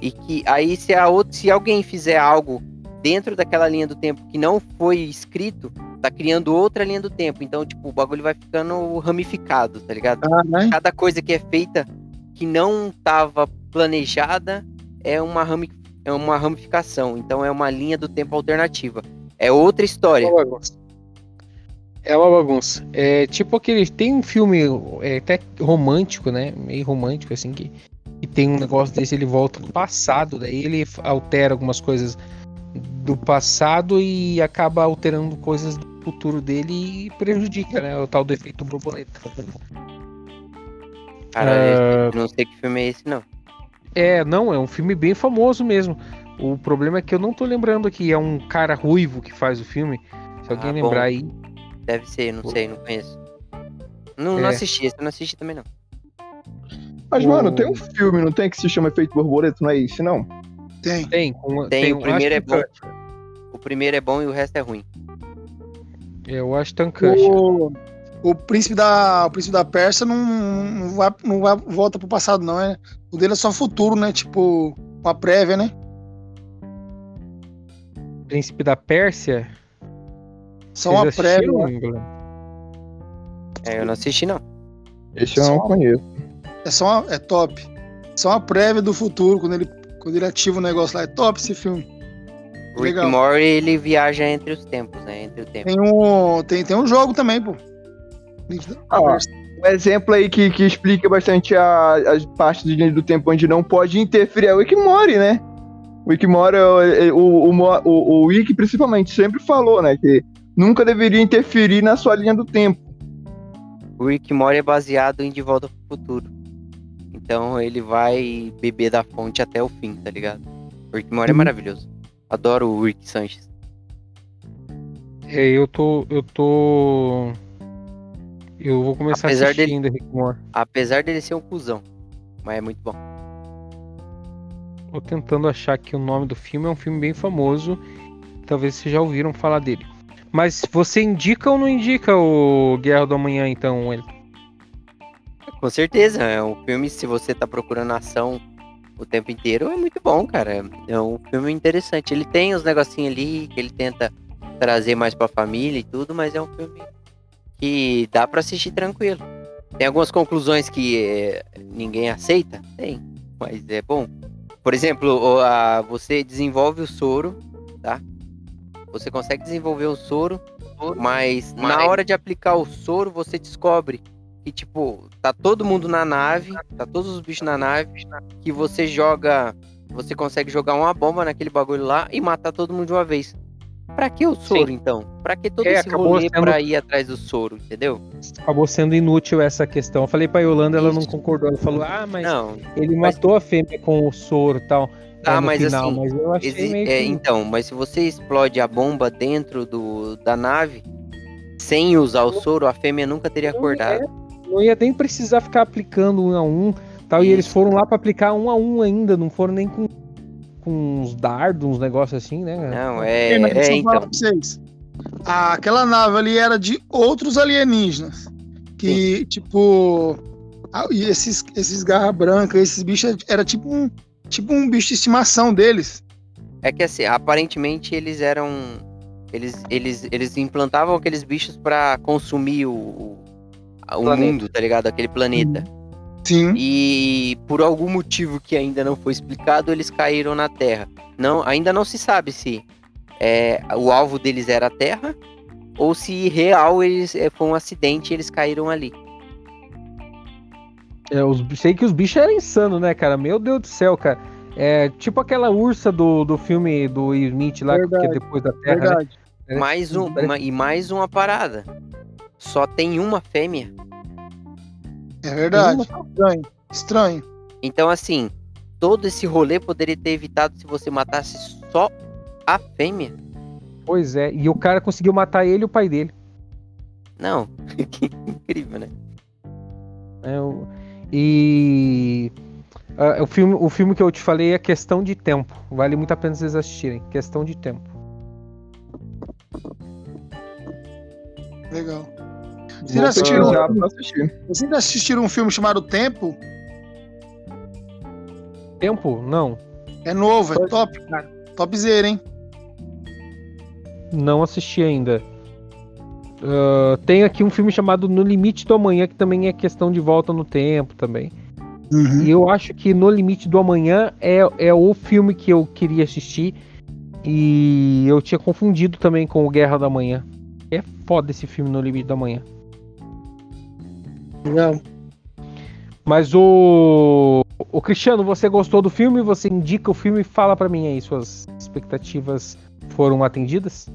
E que aí se, a outra, se alguém fizer algo dentro daquela linha do tempo que não foi escrito, tá criando outra linha do tempo. Então, tipo, o bagulho vai ficando ramificado, tá ligado?
Ah, né?
cada coisa que é feita que não estava planejada é uma, rami é uma ramificação. Então é uma linha do tempo alternativa. É outra história.
bagunça. É uma bagunça. É tipo aquele. Tem um filme é, até romântico, né? Meio romântico, assim, que, que tem um negócio desse, ele volta no passado, daí ele altera algumas coisas do passado e acaba alterando coisas do futuro dele e prejudica, né? O tal do efeito borboleta.
Cara, eu não sei que filme é esse, não.
É, não, é um filme bem famoso mesmo. O problema é que eu não tô lembrando aqui. É um cara ruivo que faz o filme. Se alguém
Ah, bom.
lembrar aí.
Deve ser, não sei, não conheço. Não, não
É.
assisti, esse eu não assisti também, não.
Mas,
O-
mano, tem um filme, não tem, que se chama Efeito Borboleta, não é esse, não?
Tem.
Tem, com-
Tem,
um-
o primeiro é bom. O primeiro é bom e o resto é ruim.
Eu acho Tankash.
O, o príncipe da o príncipe da Pérsia não, não, vai, não vai volta pro passado não, é. O dele é só futuro, né? Tipo, uma prévia, né?
Príncipe da Pérsia?
Só uma prévia.
É, eu não assisti, não.
Esse eu não conheço.
É só uma, é top. Só uma prévia do futuro quando ele quando ele ativa o negócio lá, é top esse filme.
O Rick
Legal.
Morty, ele viaja entre os tempos, né? Entre o tempo.
Tem um tem, tem um jogo também, pô.
Ah. Um exemplo aí que, que explica bastante a- as partes de linha do tempo onde não pode interferir é o Rick Mori, né? O Rick Mori, o, o, o, o, o Rick principalmente sempre falou, né? Que nunca deveria interferir na sua linha do tempo.
O Rick Morty é baseado em De Volta pro Futuro. Então ele vai beber da fonte até o fim, tá ligado? O Rick Morty é
Uhum.
maravilhoso. Adoro o Rick Sanchez.
É, eu tô. Eu tô. Eu vou começar
Apesar
assistindo Rick Moore.
Apesar dele ser um cuzão. Mas é muito bom.
Tô tentando achar que o nome do filme é um filme bem famoso. Talvez vocês já ouviram falar dele. Mas você indica ou não indica o Guerra do Amanhã, então, ele?
Com certeza, é um filme, se você tá procurando ação o tempo inteiro, é muito bom, cara. É um filme interessante. Ele tem uns negocinhos ali que ele tenta trazer mais pra família e tudo, mas é um filme que dá pra assistir tranquilo. Tem algumas conclusões que eh, ninguém aceita? Tem, mas é bom. Por exemplo, a- você desenvolve o soro, tá? Você consegue desenvolver o soro, mas na hora de aplicar o soro, você descobre que, tipo, tá todo mundo na nave, tá todos os bichos na nave, que você joga. Você consegue jogar uma bomba naquele bagulho lá e matar todo mundo de uma vez. Pra que o soro, então? Pra que todo
É,
esse rolê
sendo-
pra ir atrás do soro, entendeu?
Acabou sendo inútil essa questão. Eu falei pra Yolanda, ela não concordou. Ela falou, ah, mas
Não,
ele
mas-
matou a fêmea com o soro e tal.
Tá,
é, no
mas
final,
assim,
mas eu achei
Exi-
meio
é,
que...
então, mas se você explode a bomba dentro do, da nave, sem usar o soro, a fêmea nunca teria acordado.
Não ia nem precisar ficar aplicando um a um, tal. E eles foram lá pra aplicar um a um ainda, não foram nem com, com uns dardos, uns negócios assim, né?
Não,
Ei,
é, é
falar
então.
pra vocês. Ah, Aquela nave ali era de outros alienígenas. Que, tipo. ah, E esses, esses garra branca, esses bichos, era tipo um, tipo um bicho de estimação deles.
É que assim, aparentemente eles eram. Eles, eles, eles implantavam aqueles bichos pra consumir o, o, o mundo, tá ligado? Aquele planeta.
Sim.
E por algum motivo que ainda não foi explicado, eles caíram na Terra. Não, ainda não se sabe se é, o alvo deles era a Terra ou se real eles é, foi um acidente e eles caíram ali.
É, os, sei que os bichos eram insanos, né, cara? Meu Deus do céu, cara. É tipo aquela ursa do, do filme do Will Smith lá, que é
Verdade,
depois da Terra, né?
Verdade.
É,
Mais um, uma- e mais uma parada. Só tem uma fêmea.
É verdade. Estranho. Estranho.
Então, assim, todo esse rolê poderia ter evitado se você matasse só a fêmea.
Pois é, e o cara conseguiu matar ele e o pai dele.
Não, [LAUGHS] que incrível, né?
É, o- e ah, o, filme, o filme que eu te falei é questão de tempo. Vale muito a pena vocês assistirem. Questão de tempo.
Legal. Vocês já assistiram,
assistir.
vocês já assistiram um filme chamado Tempo?
Tempo? Não.
É novo, é top, cara. Topzera, hein?
Não assisti ainda. Ah, tem aqui um filme chamado No Limite do Amanhã, que também é questão de volta no tempo também. E eu acho que No Limite do Amanhã é, é o filme que eu queria assistir. E eu tinha confundido também com o Guerra da Manhã. É foda esse filme No Limite do Amanhã.
Legal.
Mas o. O Cristiano, você gostou do filme? Você indica o filme? Fala pra mim aí, suas expectativas foram atendidas?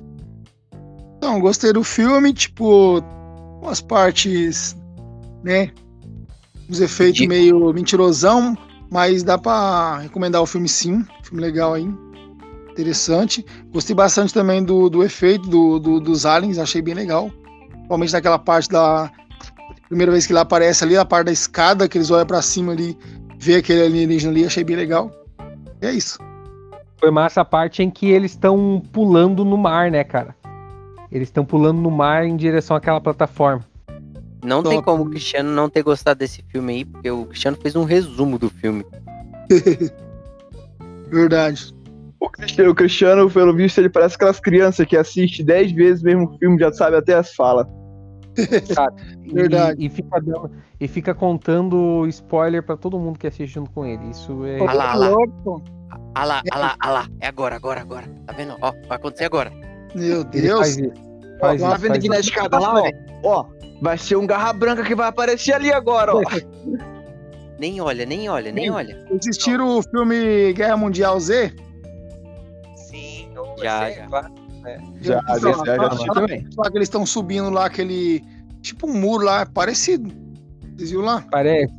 Então, gostei do filme, tipo, umas partes, né? Os efeitos
De-
meio mentirosão, mas dá pra recomendar o filme sim. Filme legal aí. Interessante. Gostei bastante também do, do efeito do, do- dos aliens, achei bem legal. Principalmente naquela parte da. Primeira vez que ele aparece ali, a parte da escada, que eles olham pra cima ali, vê aquele alienígena ali, achei bem legal. E é isso.
Foi massa a parte em que eles estão pulando no mar, né, cara? Eles estão pulando no mar em direção àquela plataforma.
Não tem
Top.
como o Cristiano não ter gostado desse filme aí, porque o Cristiano fez um resumo do filme. [LAUGHS]
Verdade.
O Cristiano, o Cristiano, pelo visto, ele parece aquelas crianças que assiste 10 vezes o mesmo filme, já sabe até as falas. [LAUGHS]
E-
Verdade.
E, fica dando- e fica contando spoiler pra todo mundo que assiste junto com ele. Isso é.
Ah lá, ah lá. Ah lá, ah lá, ah lá. É agora, agora, agora. Tá vendo? Ó, vai acontecer agora.
Meu
Ele faz
Deus.
isso. Faz
Tá
isso,
vendo aqui na escada lá, ó? Ó, vai ser um garra branca que vai aparecer ali agora, ó. [LAUGHS]
Nem olha, nem olha, nem olha.
Assistiram o filme Guerra Mundial Z?
Sim,
Já,
é,
já.
claro.
Já,
Então,
já, já, já assisti
lá-
também.
Só que eles estão subindo lá aquele. Tipo um muro lá, parecido. Vocês viram lá?
Parece.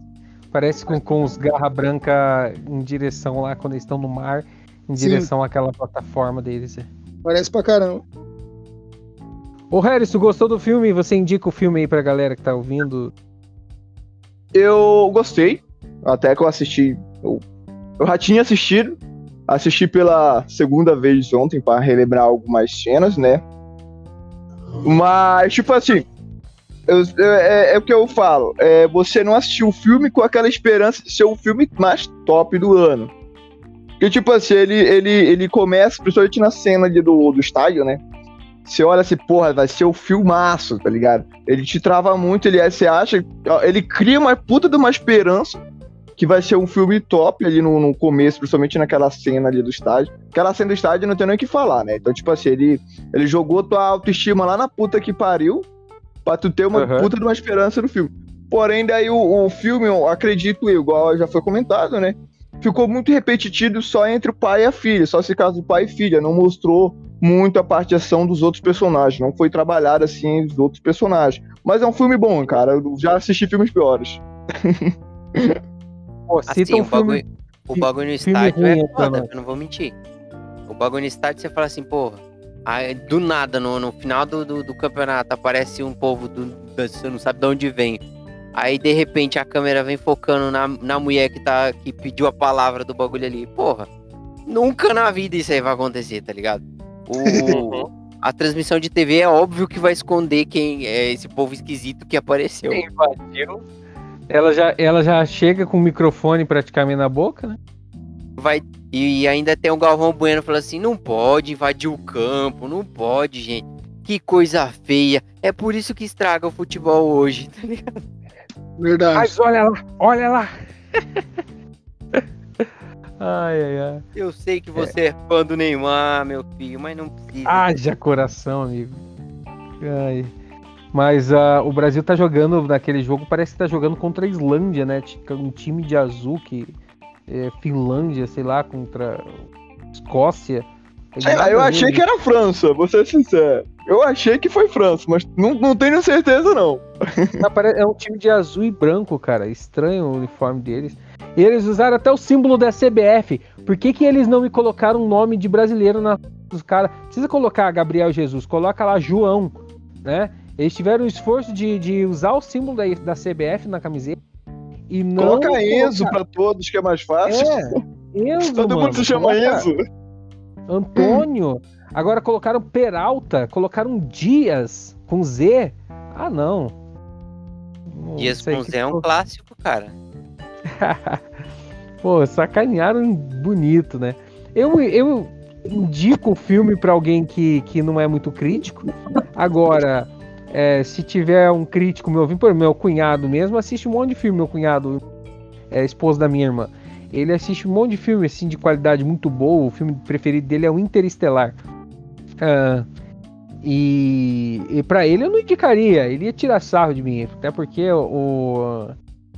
Parece com, com os garra branca em direção lá, quando eles estão no mar, em
Sim.
direção àquela plataforma deles. é.
Parece pra caramba.
Ô, Harris, tu gostou do filme? Você indica o filme aí pra galera que tá ouvindo?
Eu gostei, até que eu assisti. Eu, eu já tinha assistido, assisti pela segunda vez ontem pra relembrar algumas cenas, né? Mas, tipo assim, eu- é, é o que eu falo. É, você não assistiu o filme com aquela esperança de ser o filme mais top do ano. Porque, tipo assim, ele, ele, ele começa, principalmente na cena ali do, do estádio, né? Você olha assim, porra, vai ser o filmaço, tá ligado? Ele te trava muito, ele você acha. Ele cria uma puta de uma esperança que vai ser um filme top ali no, no começo, principalmente naquela cena ali do estádio. Aquela cena do estádio não tem nem o que falar, né? Então, tipo assim, ele, ele jogou tua autoestima lá na puta que pariu pra tu ter uma
Aham.
puta de uma esperança no filme. Porém, daí o, o filme, eu acredito eu, igual já foi comentado, né? Ficou muito repetitivo só entre o pai e a filha, só esse caso do pai e filha. Não mostrou muito a parte de ação dos outros personagens. Não foi trabalhado assim os outros personagens. Mas é um filme bom, cara. Eu já assisti filmes piores. [LAUGHS]
Pô,
Assim,
um
o bagulho,
filme.
o bagulho no estádio é foda, eu não vou mentir. O bagulho no estádio você fala assim, porra. Aí, do nada, no, no final do, do, do campeonato, aparece um povo do, da- você não sabe de onde vem. Aí de repente a câmera vem focando na, na mulher que, tá, que pediu a palavra do bagulho ali. Porra, nunca na vida isso aí vai acontecer, tá ligado? O, [LAUGHS] a transmissão de TV é óbvio que vai esconder quem é esse povo esquisito que apareceu.
Quem invadiu. Ela já, ela já chega com o microfone praticamente na boca, né?
vai e ainda tem o Galvão Bueno falando assim, não pode invadir o campo, não pode, gente. Que coisa feia. É por isso que estraga o futebol hoje, [LAUGHS] tá ligado?
Verdade.
Mas olha lá, olha lá. [LAUGHS] ai, ai, ai.
Eu sei que você é. fã do Neymar, meu filho, mas não precisa.
Haja coração, amigo. Ai. Mas ah, o Brasil tá jogando naquele jogo, parece que tá jogando contra a Islândia, né? Um time de azul que. é, Finlândia, sei lá, contra Escócia.
Sei lá, eu achei
né?
que era França, vou ser sincero. Eu achei que foi França, mas não, não tenho certeza, não.
Pare- É um time de azul e branco, cara. Estranho o uniforme deles. E eles usaram até o símbolo da CBF. Por que, que eles não me colocaram o nome de brasileiro na dos caras? Precisa colocar Gabriel Jesus, coloca lá João, né? Eles tiveram o esforço de, de usar o símbolo da, da CBF na camiseta e não.
Coloca Enzo
colocar-
pra todos, que é mais fácil.
É, Enzo, [LAUGHS]
Todo
mano,
mundo se chama
coloca
Enzo.
Antônio. Agora colocaram Peralta, colocaram Dias com Z. Ah, não. Não
Dias com Zé é um clássico, cara. [LAUGHS]
Pô, sacanearam bonito, né? Eu, eu indico o filme pra alguém que, que não é muito crítico. Agora, é, se tiver um crítico me ouvindo, por meu cunhado mesmo, assiste um monte de filme, meu cunhado, é esposo da minha irmã. Ele assiste um monte de filme assim de qualidade muito boa. O filme preferido dele é o Interestelar. Ah, e, e para ele eu não indicaria, ele ia tirar sarro de mim, até porque o,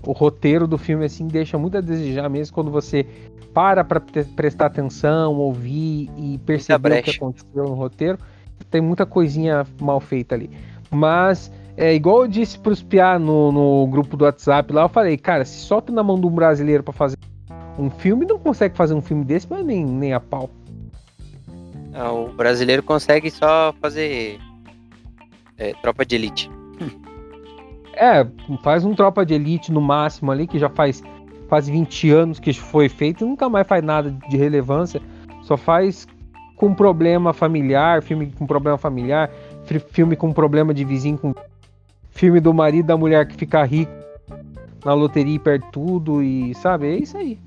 o roteiro do filme assim deixa muito a desejar mesmo quando você para para prestar atenção, ouvir e perceber o que aconteceu no roteiro. Tem muita coisinha mal feita ali. Mas é igual eu disse pros piá no, no grupo do WhatsApp lá, eu falei, cara, se solta na mão de um brasileiro para fazer um filme, não consegue fazer um filme desse, mas nem, nem a pau.
Ah, o brasileiro consegue só fazer é, tropa de elite.
É, faz um tropa de elite no máximo ali, que já faz quase 20 anos que foi feito e nunca mais faz nada de relevância. Só faz com problema familiar, filme com problema familiar, fi- filme com problema de vizinho, com filme do marido da mulher que fica rico na loteria e perde tudo e sabe, é isso aí.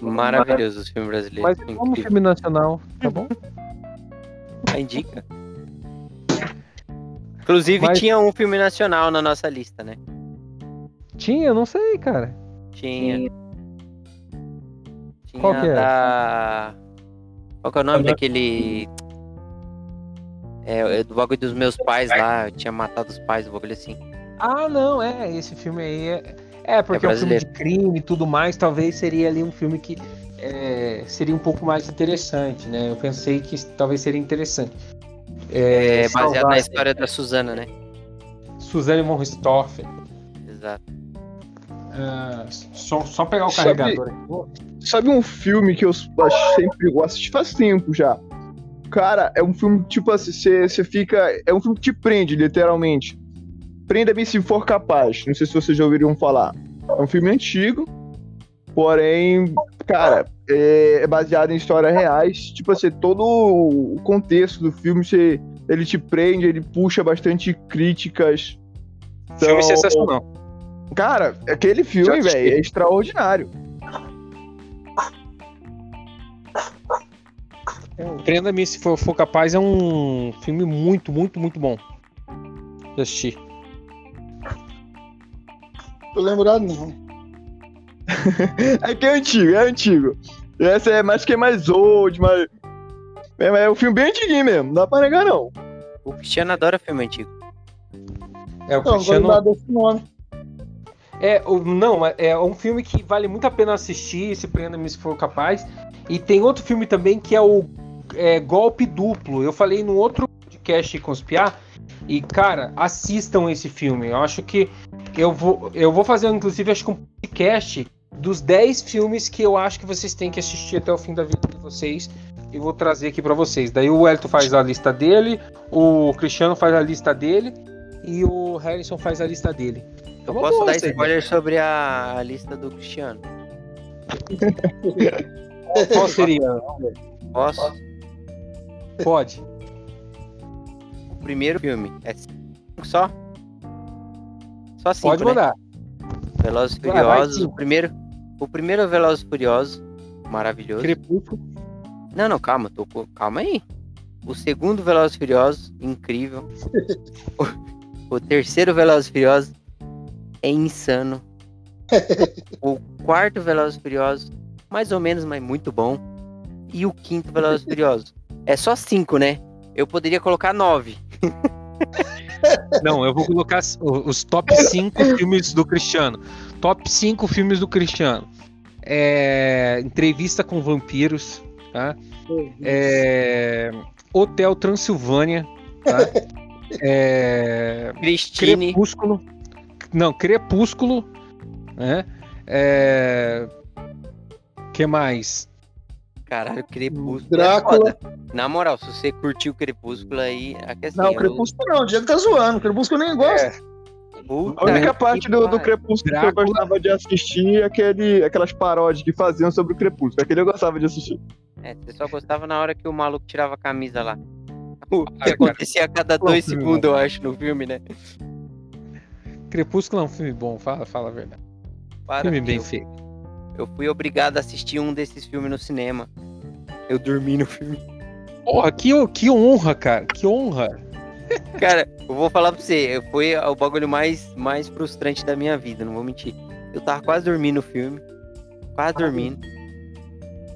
Maravilhoso os filmes brasileiros.
Mas como
incrível.
filme nacional, tá bom? [LAUGHS]
Ah, Indica. Inclusive
Mas-
tinha um filme nacional na nossa lista, né?
Tinha, não sei, cara.
Tinha. Tinha
Qual que é?
da. Qual que é o nome
Também-
daquele. É, é do bagulho dos meus pais lá, eu tinha matado os pais, o bagulho assim.
Ah, não, é, esse filme aí é. É, porque é, um filme de crime e tudo mais, talvez seria ali um filme que é, seria um pouco mais interessante, né? Eu pensei que talvez seria interessante.
É, baseado na
salvar
história da Suzana, né?
Suzanne von Richthofen.
Exato.
Ah, só, só pegar o
Sabe-
carregador aqui.
Sabe um filme que eu sempre assisti faz tempo já? Cara, é um filme tipo assim, você fica. É um filme que te prende, literalmente. Prenda-me se for capaz. Não sei se vocês já ouviram falar. É um filme antigo, porém, cara, é, é baseado em histórias reais. Tipo assim, todo o contexto do filme, você, ele te prende, ele puxa bastante críticas.
Filme
Então,
sensacional.
Cara, aquele filme, velho, é extraordinário.
Prenda-me se for, for capaz, é um filme muito, muito, muito bom. Já assisti.
Tô lembrado, não. [LAUGHS]
É que é antigo, é antigo. Essa é mais que é mais old, mas. É, é um filme bem antiguinho mesmo, não dá pra negar não.
O Cristiano adora filme antigo.
É o
Não,
Cristiano.
desse nome.
É, o- não, é- é um filme que vale muito a pena assistir, se prenda-me se for capaz. E tem outro filme também que é o é, Golpe Duplo. Eu falei no outro podcast Conspiar. E, cara, assistam esse filme. Eu acho que eu vou, eu vou fazer, inclusive, acho que um podcast dos 10 filmes que eu acho que vocês têm que assistir até o fim da vida de vocês. E vou trazer aqui pra vocês. Daí o Elton faz a lista dele, o Cristiano faz a lista dele e o Harrison faz a lista dele.
Eu
uma
posso
boa
dar
aí.
spoiler sobre a, a lista do Cristiano. [LAUGHS]
Qual seria?
Posso?
Pode.
O primeiro filme é só? Só cinco,
Pode
né?
mandar.
Velozes e Furiosos. o primeiro, o primeiro Velozes e Furiosos, maravilhoso.
Crepúsculo.
Não, não, calma, tô, calma aí. O segundo Velozes e Furiosos, incrível. [LAUGHS] o, o terceiro Velozes e Furiosos é insano. [LAUGHS] o quarto Velozes e Furiosos, mais ou menos, mas muito bom. E o quinto Velozes e Furiosos. É só cinco, né? Eu poderia colocar nove. [LAUGHS]
Não, eu vou colocar os- os top 5 filmes do Cristiano. Top 5 filmes do Cristiano. É, Entrevista com Vampiros. Tá? É, Hotel Transilvânia. Tá? [LAUGHS] É,
Christine.
Crepúsculo. Não, Crepúsculo. Né? É, que mais?
Caralho, Crepúsculo.
Drácula.
É foda. Na moral, se você curtiu Crepúsculo aí, a questão.
Não, Crepúsculo não, o Diego tá zoando. Crepúsculo eu nem gosto.
A única parte do, do
Crepúsculo.
Crepúsculo que eu gostava de assistir é aquele, aquelas paródias que faziam sobre o Crepúsculo. Aquele eu gostava de assistir.
É, você só gostava na hora que o maluco tirava a camisa lá. O que acontecia a cada dois segundos, eu acho, no filme, né?
Crepúsculo é um filme bom, fala, fala a verdade.
Para,
Filme bem
eu,
feito.
Eu fui obrigado a assistir um desses filmes no cinema. Eu dormi no filme.
Porra, que, que honra, cara. Que honra.
Cara, eu vou falar pra você, foi o bagulho mais, mais frustrante da minha vida, não vou mentir. Eu tava quase dormindo no filme. Quase dormindo.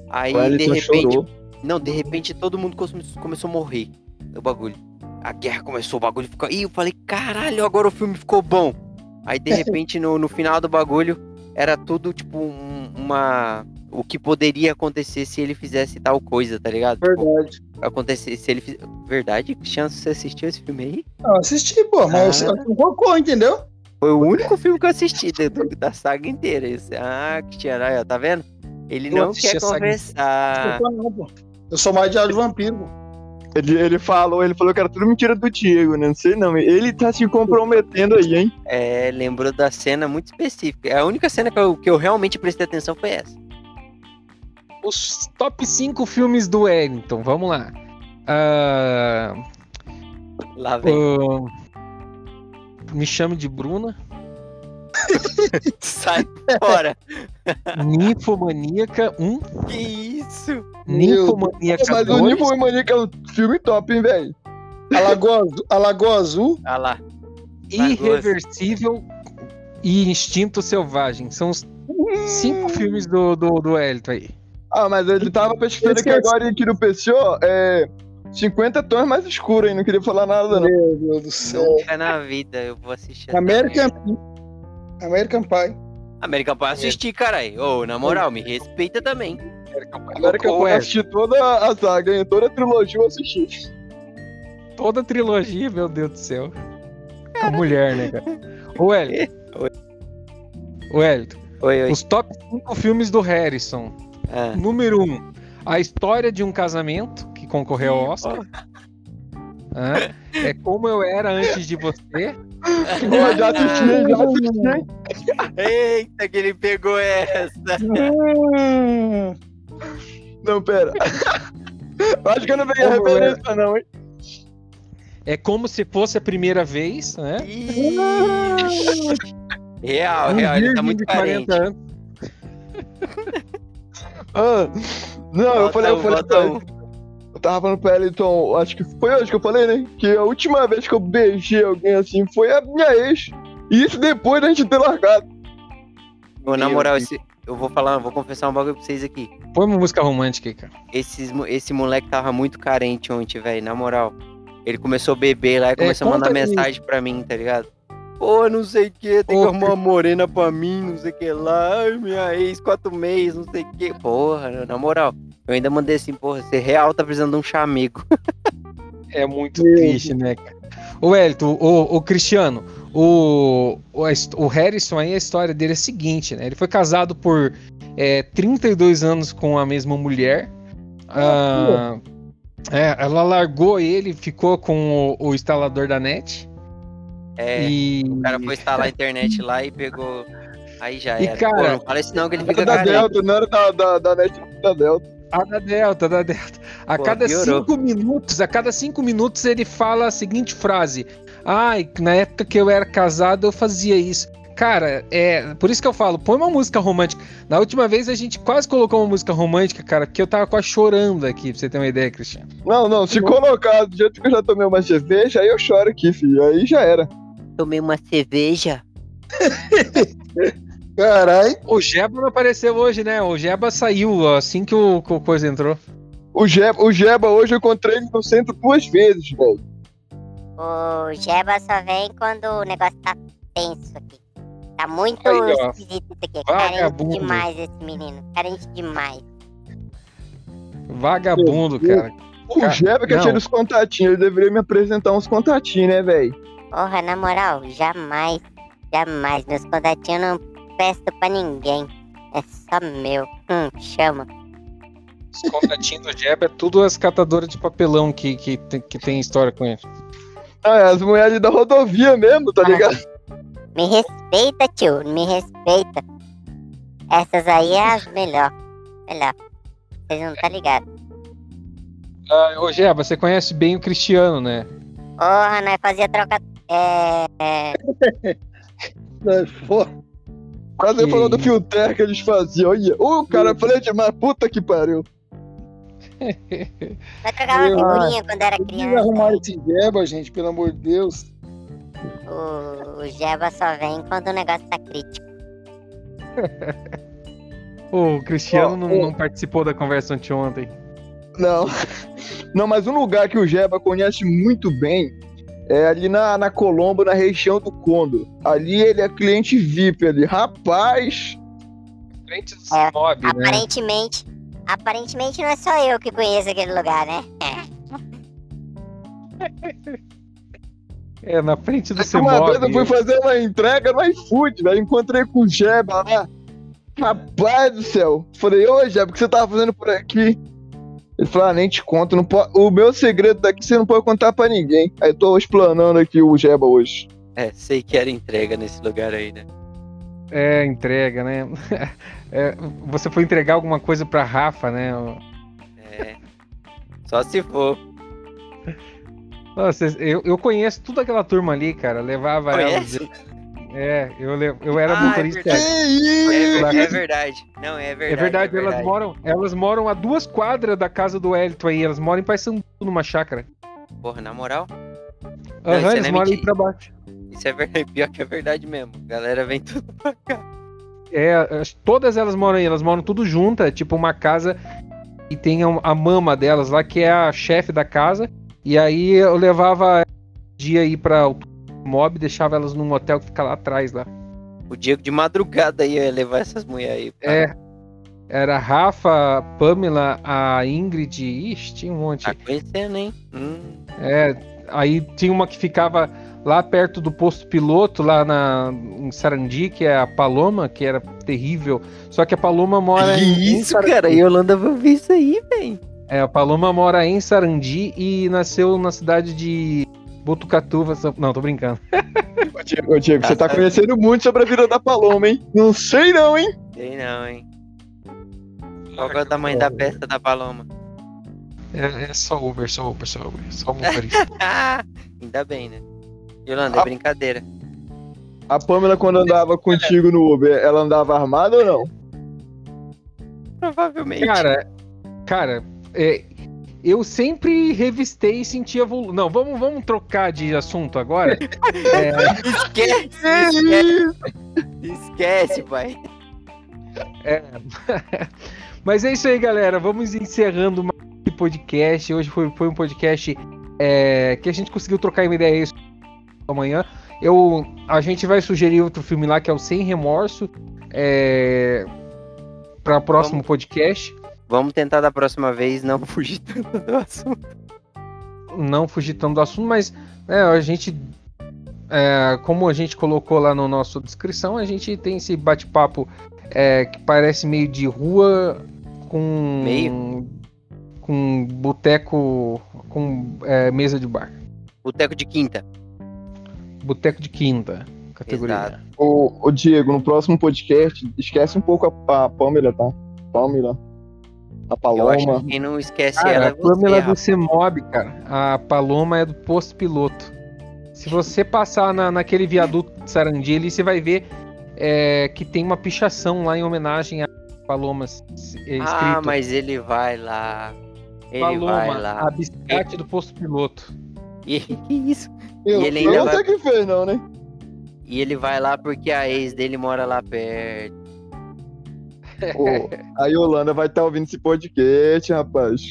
Aí, de repente.
chorou.
Não, de repente todo mundo come- começou a morrer. O bagulho. A guerra começou, o bagulho ficou. Ih, eu falei, caralho, agora o filme ficou bom. Aí de [LAUGHS] repente, no, no final do bagulho, era tudo tipo um- uma. O que poderia acontecer se ele fizesse tal coisa, tá ligado? Tipo,
Verdade.
acontecer se ele fiz... Verdade, Cristiano, você assistiu esse filme aí?
Não, assisti, pô, mas
Ah.
você não colocou, entendeu?
Foi o único filme que eu assisti da, da saga inteira. Esse. Ah, aí, ó, tá vendo? Ele
Eu
não quer conversar.
Não. Eu sou mais de Vampiro, pô.
Ele, ele falou, ele falou que era tudo mentira do Diego, né? Não sei não. Ele tá se comprometendo aí, hein?
É, lembrou da cena muito específica. A única cena que eu, que eu realmente prestei atenção foi essa.
Os top 5 filmes do Wellington, vamos lá. Ah,
Lá vem.
o- me chame de Bruna. [LAUGHS]
Sai fora.
Ninfomaníaca 1.
Que isso?
Ninfomaníaca
Mas o
2.
Nimbo Maníaca é um filme top, hein, velho?
A Lagoa, Azul- a Lagoa Azul.
Olha lá.
Irreversível e Instinto Selvagem. São os cinco filmes do, do, do Elton aí.
Ah, mas ele tava pesquisando aqui
Esqueci.
agora aqui no PCO, é 50 tons mais escuro, hein? Não queria falar nada, não.
Meu Deus do céu.
Nunca na vida eu vou assistir.
American. American Pie.
American Pie assistir, caralho. Ô, na moral, me respeita também.
Agora que eu
Ô,
vou
Elton,
assistir toda a saga, hein? Toda a trilogia eu assisti.
toda a trilogia, meu Deus do céu. A mulher, né, cara? O Elton. [LAUGHS]
Oi.
O Elton.
Oi, oi.
Os top 5 filmes do Harrison.
Ah,
Número 1. Um, a História de um Casamento, que concorreu ao Oscar. Hã? É Como Eu Era Antes de Você.
Eu já assisti, já assisti.
Eita, que ele pegou essa.
Não, pera. Eu Acho que eu não peguei a referência, não, hein?
É Como Se Fosse a Primeira Vez, né?
Real,
Um
real, ele tá muito
de
carente.
40 anos.
Ah, não, eu
Bota
falei, eu falei
um.
Eu tava falando pra ela, então, acho que foi hoje que eu falei, né? Que a última vez que eu beijei alguém assim foi a minha ex. E isso depois da gente ter largado.
Ô, na moral, esse, eu vou falar, vou confessar um bagulho pra vocês aqui.
Põe uma música romântica aí, cara.
Esses, mo- esse moleque tava muito carente ontem, velho, na moral. Ele começou a beber lá e começou a
conta
mandar mensagem pra mim, tá ligado? Pô, não sei o que, tem
Ô,
que arrumar uma morena pra mim, não sei o que lá. Ai, minha ex, quatro meses, não sei o que. Porra, na moral. Eu ainda mandei assim, porra, você real tá precisando de um chamego. [LAUGHS]
É muito triste, né, cara? O Elton, o, o Cristiano, o, o, o Harrison aí, a história dele é a seguinte, né? Ele foi casado por é, 32 anos com a mesma mulher. Ah, é, ela largou ele, ficou com o, o instalador da net.
É,
e
o cara foi instalar a internet lá e pegou. Aí já
E,
era.
cara,
Pô, não fala isso não, que ele fica
da
carente.
Delta, não era da, da, da net da Delta.
A da Delta, da Delta. A
Pô,
cada
piorou.
cinco minutos, a cada cinco minutos ele fala a seguinte frase: Ai, na época que eu era casado eu fazia isso. Cara, é por isso que eu falo, põe uma música romântica. Na última vez a gente quase colocou uma música romântica, cara, porque eu tava quase chorando aqui, pra você ter uma ideia, Cristiano.
Não, não, se colocar do jeito que eu já tomei uma cerveja, aí eu choro aqui, filho. Aí já era.
Tomei uma cerveja. [LAUGHS]
Carai.
O Jeba não apareceu hoje, né? O Jeba saiu assim que o, que o coisa entrou.
O Jeba, o Jeba hoje eu encontrei ele no centro duas vezes, velho.
O Jeba só vem quando o negócio tá tenso aqui. Tá muito
Aí, ó.
esquisito isso aqui.
Vagabundo.
Carente demais esse menino. Carente demais.
Vagabundo, cara.
O Jeba que tinha os contatinhos, ele deveria me apresentar uns contatinhos, né, velho?
Porra, na moral, jamais. Jamais. Meus contatinhos eu não peço pra ninguém. É só meu. Hum, chama.
Os contatinhos do Jeba é tudo as catadoras de papelão que, que, tem, que tem história com ele.
Ah, é as mulheres da rodovia mesmo, tá ligado?
Me respeita, tio. Me respeita. Essas aí é as melhor. Melhor. Vocês não tá ligado.
Ah, ô Jeba, você conhece bem o Cristiano, né?
Porra, nós fazia troca.
Fora.
Quase
Que
falou do filter que eles faziam. Olha, o cara falei demais, puta que pariu. [LAUGHS]
Nós trocava
Meu,
figurinha quando era criança.
arrumar esse Jeba, gente, pelo amor de Deus.
O, o Jeba só vem quando o negócio tá crítico.
O Cristiano
Ó,
não,
ó.
não participou da conversa anteontem.
Não. Não, mas um lugar que o Jeba conhece muito bem é ali na, na Colombo, na região do Condor. Ali ele é cliente VIP ali. Rapaz,
Frente do
É,
Sinob, né?
Aparentemente. Aparentemente não é só eu que conheço aquele lugar, né?
É, na frente do
uma vez eu fui fazer uma entrega no iFood, velho. Encontrei com o Jeba lá. Rapaz do céu. Falei, ô Jeba, o que você tava fazendo por aqui? Ele falou, ah, nem te conto. Não po- O meu segredo daqui você não pode contar pra ninguém. Aí eu tô explanando aqui o Jeba hoje.
É, sei que era entrega nesse lugar aí, né?
É, entrega, né? [LAUGHS] É, você foi entregar alguma coisa pra Rafa, né?
É. Só se for.
Nossa, eu, eu conheço toda aquela turma ali, cara. Levava
Conhece?
elas. É, eu, eu era
Ah, é
motorista.
verdade. É,
Lá-
ver- é verdade. Não, é verdade.
É verdade,
é
elas moram, elas moram a duas quadras da casa do Elton aí. Elas moram em Paysandu, numa chácara.
Porra, na moral,
Aham,
isso
eles
é
moram aí pra baixo.
isso é verdade. [LAUGHS] Pior que é verdade mesmo. Galera vem tudo [LAUGHS] pra cá.
É, as- todas elas moram aí, elas moram tudo juntas, tipo uma casa e tem a, a mama delas lá, que é a chefe da casa. E aí eu levava dia aí pra o mob, deixava elas num hotel que fica lá atrás lá.
O Diego de madrugada ia levar essas mulheres aí.
É. Era a Rafa, a Pamela, a Ingrid, ixi, tinha um monte.
Tá conhecendo, hein? Hum,
É, aí tinha uma que ficava lá perto do posto piloto, lá na, em Sarandi, que é a Paloma, que era terrível. Só que a Paloma mora em.
isso,
Sarandi.
cara? A Yolanda vai ouvir isso aí, velho.
É, a Paloma mora em Sarandi e nasceu na cidade de Botucatuva. São- Não, tô brincando.
Ô, Diego, ô, Diego, você tá conhecendo muito sobre a vida da Paloma, hein? Não sei não, hein?
Sei não, hein? Qual é o tamanho da peça da Paloma?
É, é só Uber, só Uber, só Uber. Só motorista. [LAUGHS]
Ainda bem, né? Yolanda, é
Ah.
brincadeira.
A Pamela, quando andava contigo no Uber, ela andava armada ou não?
Provavelmente.
cara, cara, é, eu sempre revistei e sentia volu... Não, vamos, vamos trocar de assunto agora. É, [LAUGHS]
Esquece! Esquece, esquece pai.
É. [LAUGHS] Mas é isso aí, galera. Vamos encerrando mais esse podcast. Hoje foi, foi um podcast é, que a gente conseguiu trocar uma ideia isso amanhã. Eu, a gente vai sugerir outro filme lá que é o Sem Remorso é, para o próximo podcast.
Vamos tentar da próxima vez não [LAUGHS] fugir tanto do assunto.
Não fugir tanto do assunto, mas é, a gente. é, como a gente colocou lá no nosso descrição, a gente tem esse bate-papo é, que parece meio de rua com.
Meio?
Com boteco. com é, mesa de bar.
Boteco de quinta.
Boteco de quinta categoria.
Exato.
Ô, ô, Diego, no próximo podcast, esquece um pouco a, a Pamela, tá? Pamela. A
Eu acho
Paloma.
que quem não esquece
Cara,
ela é
a Pamela
você,
é do. CEMOB, cara. A Paloma é do posto piloto. Se você passar na, naquele viaduto de Sarandi ali, você vai ver é, que tem uma pichação lá em homenagem a Palomas. é, escrito
Ah, mas ele vai lá. Ele
Paloma,
vai lá.
a biscate do posto piloto.
E [LAUGHS] que isso?
Eu,
E ele ainda
não
vai-
sei quem fez, não, né?
E ele vai lá porque a ex dele mora lá perto.
Ô, a Yolanda vai estar ouvindo esse podcast, rapaz.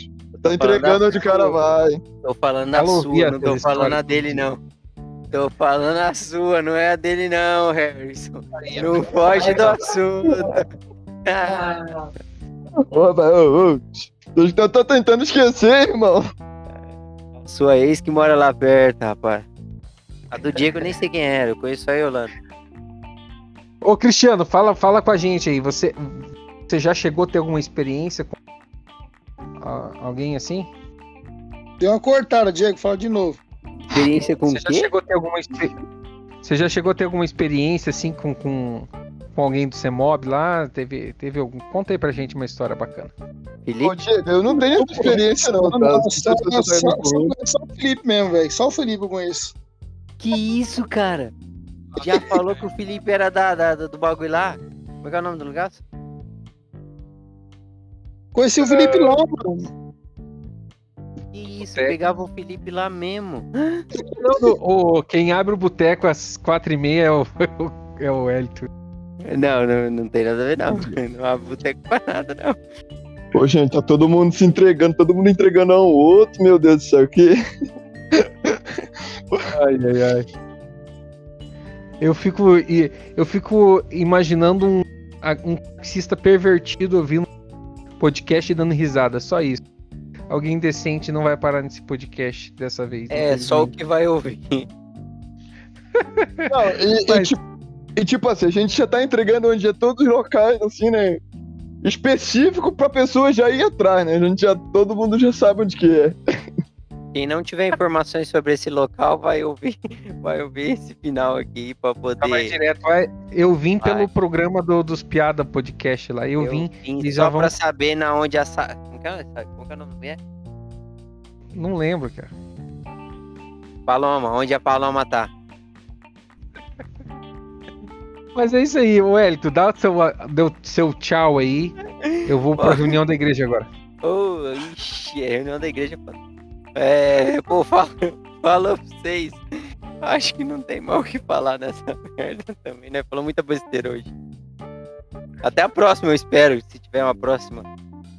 Tá entregando onde o cara vai.
Tô falando a
Ela ouvia
sua, não tô falando a dele, não. Tô falando a sua, não é a dele, não, Harrison. Não foge do assunto. [LAUGHS] Ah,
Ô, ô, tô, tô tentando esquecer, irmão.
sua ex que mora lá perto, rapaz. A do Diego eu nem sei quem era, eu conheço só a Yolanda.
Ô, Cristiano, fala, fala com a gente aí. Você, você já chegou a ter alguma experiência com alguém assim?
Deu uma cortada, Diego, fala de novo.
Experiência com
Você
o
já
quê?
chegou a ter alguma experiência? Você já chegou a ter alguma experiência assim com, com, com alguém do CEMOB lá? Teve, teve algum. Conta aí pra gente uma história bacana.
Ô,
Felipe?
Diego, eu não tenho experiência, não, tá?
Não, só o Felipe mesmo, velho. Só o Felipe eu conheço.
Que isso, cara? Já falou que o Felipe era da, da- do bagulho lá? Como é que é o nome do lugar?
Conheci o Felipe lá, mano.
Que isso,
Boteco.
pegava o Felipe lá mesmo.
Não, o, quem abre o boteco às quatro e meia é o, é o Elton.
Não, não, não tem nada a ver, não. [LAUGHS] Não há boteco pra nada, não.
Pô, gente, tá todo mundo se entregando, todo mundo entregando um ao outro, meu Deus do céu, que... [LAUGHS]
Ai, ai, ai. Eu fico, e- eu fico imaginando um, um taxista pervertido ouvindo podcast e dando risada, só isso. Alguém decente não vai parar nesse podcast dessa vez.
É, só o que vai ouvir. [LAUGHS]
Não, e, e
Mas-
tipo, e tipo assim, a gente já tá entregando onde é todos os locais, assim, né? Específico pra pessoa já ir atrás, né? A gente já, todo mundo já sabe onde que é.
Quem não tiver informações sobre esse local vai ouvir, [LAUGHS] vai ouvir esse final aqui pra
mais
poder.
direto. vai. Eu vim
Vai.
pelo programa do- dos Piada Podcast lá. Eu, vim, e já
só pra
vamos-
saber na onde a sa... como, que é? É o nome mulher?
não lembro, cara.
Paloma, onde a Paloma tá?
Mas é isso aí, Wellington, dá o seu, deu seu tchau aí. Eu vou pra [LAUGHS] reunião da igreja agora.
Ô, ixi, é reunião da igreja, pô. É, pô, fala, fala pra vocês. Acho que não tem mal o que falar nessa [LAUGHS] merda também, né? Falou muita besteira hoje. Até a próxima, eu espero, se tiver uma próxima.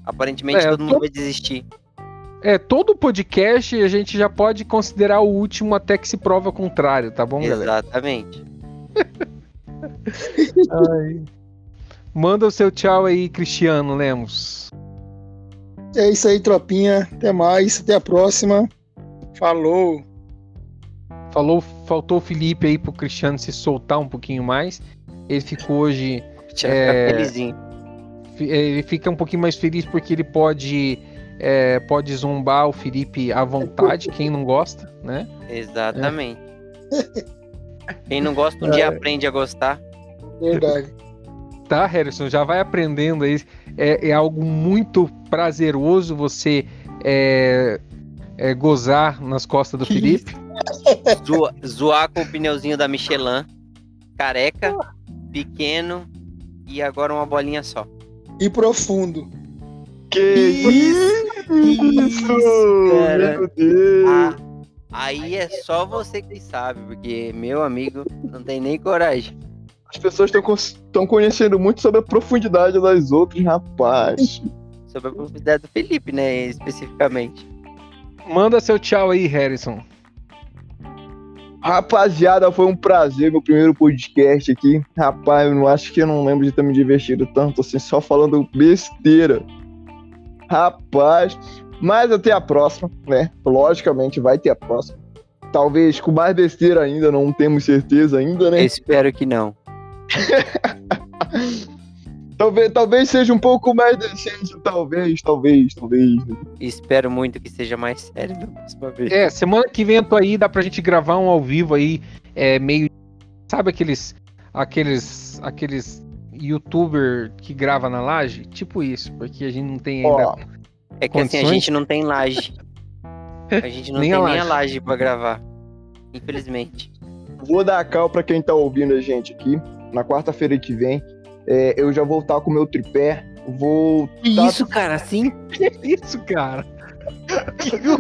Aparentemente
É,
todo mundo
tô-
vai desistir.
É, todo podcast a gente já pode considerar o último até que se prove ao contrário, tá bom, galera?
Exatamente. [LAUGHS]
Manda o seu tchau aí, Cristiano Lemos.
É isso aí, tropinha. Até mais. Até a próxima. Falou.
Falou, faltou o Felipe aí pro Cristiano se soltar um pouquinho mais. Ele ficou hoje. É,
fica felizinho.
fi- Ele fica um pouquinho mais feliz porque ele pode. é, pode zombar o Felipe à vontade, quem não gosta, né?
Exatamente. Quem não gosta um dia aprende a gostar.
Verdade.
Tá, Harrison? Já vai aprendendo aí. É, é algo muito prazeroso você é, é, gozar nas costas do Felipe.
Zoa- zoar com o pneuzinho da Michelin. Careca, pequeno e agora uma bolinha só.
E profundo.
Que isso?
cara.
Meu Deus!
Ah, aí é só você que sabe, porque meu amigo não tem nem coragem.
As pessoas estão conhecendo muito sobre a profundidade das outras, rapaz.
Sobre a profundidade do Felipe, né? Especificamente.
Manda seu tchau aí, Harrison.
Rapaziada, foi um prazer meu primeiro podcast aqui. Rapaz, eu não acho que eu não lembro de ter me divertido tanto assim, só falando besteira. Rapaz, mas até a próxima, né? Logicamente vai ter a próxima. Talvez com mais besteira ainda, não temos certeza ainda, né?
Espero que não. [LAUGHS]
Talvez, talvez seja um pouco mais decente, talvez, talvez, talvez.
Espero muito que seja mais sério da próxima vez.
É, semana que vem eu tô aí, dá pra gente gravar um ao vivo aí, é meio. Sabe aqueles. aqueles. aqueles youtuber que grava na laje? Tipo isso, porque a gente não tem ainda.
Ó,
É que assim, a gente não tem laje. A gente não
Nem
tem
a
nem a
laje.
laje pra gravar. Infelizmente.
Vou dar a cal pra quem tá ouvindo a gente aqui. Na quarta-feira que vem, é, eu já vou estar com o meu tripé. Vou.
Que
tá-
isso, cara, assim? [LAUGHS]
Que isso, cara?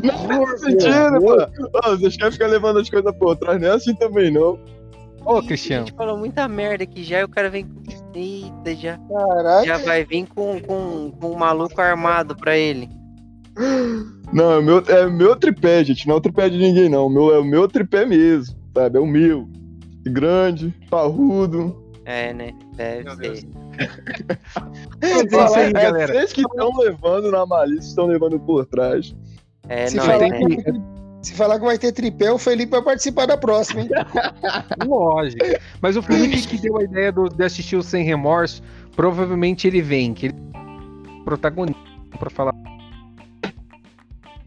Não faz sentido, mano. Ô, Vocês querem ficar levando as coisas por trás, não é assim também, não.
Ô,
A
Cristiano.
gente falou muita merda aqui já e o cara vem com. Eita, já,
Caraca.
já vai vir com, com, com um maluco armado pra ele.
Não, é o meu, é meu tripé, gente. Não é o tripé de ninguém, não. O meu, é o meu tripé mesmo, sabe? É o meu. Grande, parrudo.
É, né? Deve ser.
É isso aí,
é
galera.
vocês que estão levando na malícia, estão levando por trás.
É,
Se
não,
falar,
é,
que vai ter, se falar que vai ter tripé, o Felipe vai participar da próxima, hein? [LAUGHS]
Lógico. Mas o Felipe que deu a ideia do- de assistir o Sem Remorso, provavelmente ele vem, que ele é protagonista pra falar.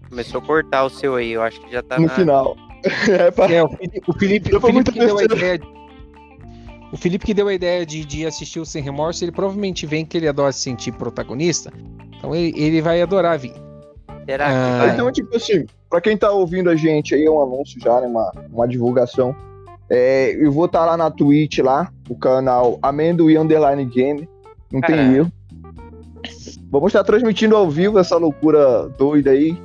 começou a cortar o seu aí, eu acho que já tá
no
na...
final. [LAUGHS] É, pra...
É, o Felipe, o Felipe, o Felipe que deu a ideia. de- O Felipe que deu a ideia de, de assistir o Sem Remorso, ele provavelmente vem que ele adora se sentir protagonista. Então ele, ele vai adorar vir.
Será
Ah,
que vai?
Então, tipo assim, pra quem tá ouvindo a gente aí, é um anúncio já, né? Uma, uma divulgação. É, eu vou estar lá na Twitch, lá, o canal Amendoim Underline Game. Não tem
Caralho.
erro. Vamos estar transmitindo ao vivo essa loucura doida aí.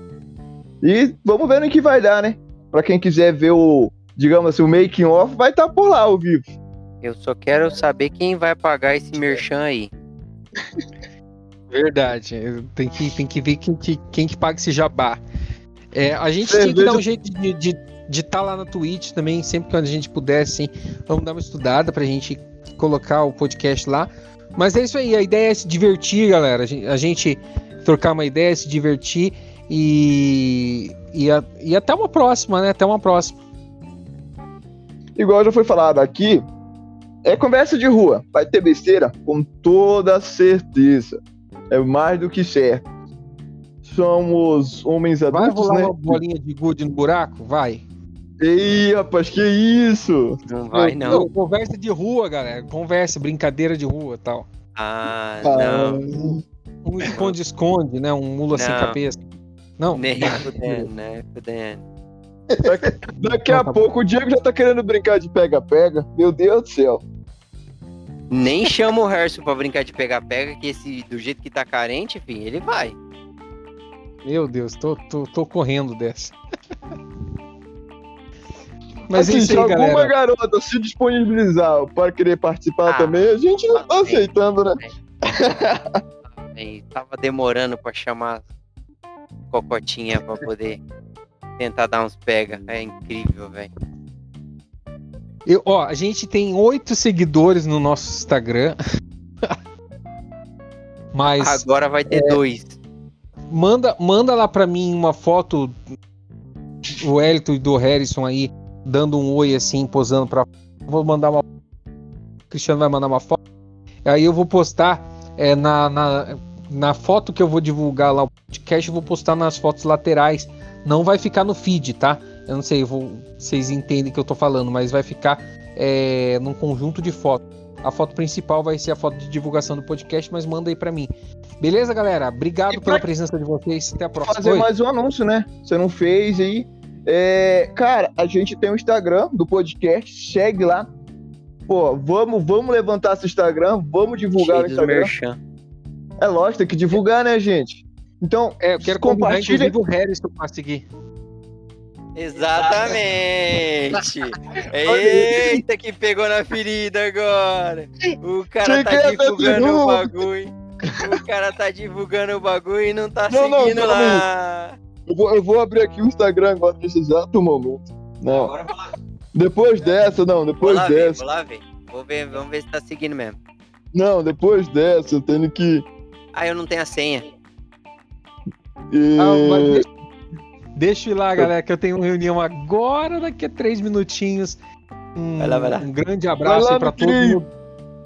E vamos ver no que vai dar, né? Pra quem quiser ver o, digamos assim, o making off, vai estar por lá ao vivo.
Eu só quero saber quem vai pagar esse merchan aí.
Verdade. Tem que, tem que ver quem que, quem que paga esse jabá. É, a gente tinha que dar um jeito de estar de, de tá lá na Twitch também, sempre que a gente puder, assim. Vamos dar uma estudada pra gente colocar o podcast lá. Mas é isso aí, a ideia é se divertir, galera. A gente, a gente trocar uma ideia, se divertir e, e, a- e até uma próxima, né? Até uma próxima.
Igual já foi falado aqui, é conversa de rua. Vai ter besteira? Com toda certeza. É mais do que certo. Somos homens
Vai
adultos,
rolar
né?
uma bolinha de gude no buraco? Vai.
Ei, rapaz, que isso?
Não vai, não.
Conversa de rua, galera. Conversa, brincadeira de rua tal.
Ah,
Ah,
não.
Um esconde-esconde, né? Um mula sem
Não.
cabeça. Não?
Nem fudendo, né? Fudendo.
Daqui, daqui a pouco o Diego já tá querendo brincar de pega-pega. Meu Deus do céu.
Nem chama o Harrison pra brincar de pega-pega, que esse, do jeito que tá carente, enfim, ele vai.
Meu Deus, tô, tô, tô correndo dessa. Mas
assim,
é isso
se
aí,
alguma
galera.
garota se disponibilizar para querer participar
Ah,
também, a gente não tá
bem.
aceitando, né?
E tava demorando pra chamar Cocotinha pra poder tentar dar uns pega. É incrível, velho.
Eu, ó, a gente tem oito seguidores no nosso Instagram. [LAUGHS] Mas
Agora vai ter dois.
manda, manda lá pra mim uma foto o Elton e do Harrison aí dando um oi assim, posando pra. Vou mandar uma. O Cristiano vai mandar uma foto. Aí eu vou postar é, na, na, na foto que eu vou divulgar lá o podcast, eu vou postar nas fotos laterais. Não vai ficar no feed, tá? Eu não sei, vou, vocês entendem o que eu tô falando, mas vai ficar é, num conjunto de fotos. A foto principal vai ser a foto de divulgação do podcast, mas manda aí pra mim. Beleza, galera? Obrigado
E
pela
pra-
presença de vocês. Até a próxima.
Fazer
Oi.
mais um anúncio, né? Você não fez aí. É, cara, a gente tem o Instagram do podcast, segue lá. Pô, vamos, vamos levantar esse Instagram, vamos divulgar
Cheio
o Instagram.
merchan.
É lógico, tem que divulgar, né, gente? Então,
É, eu quero convidar
compartilha.
inclusive o Harrison pra seguir.
Exatamente! [LAUGHS] Eita, que pegou na ferida agora! O cara tá
Cheguei até
divulgando o bagulho. O cara tá divulgando o bagulho e não tá
Não, não,
seguindo
calma
lá.
Eu vou, eu vou abrir aqui o Instagram agora nesse exato momento. Não. Depois dessa, não,
Vou
depois
lá ver,
dessa.
vou lá ver. Vou ver, vamos ver se tá seguindo mesmo.
Não, depois dessa, eu tenho que.
Ah, eu não tenho a senha.
eh,
Ah, mas deixa, eu ir lá, galera, que eu tenho uma reunião agora, daqui a três minutinhos. Um,
Vai lá, vai lá.
um grande abraço
Vai lá,
aí pra
meu
todos.
querido.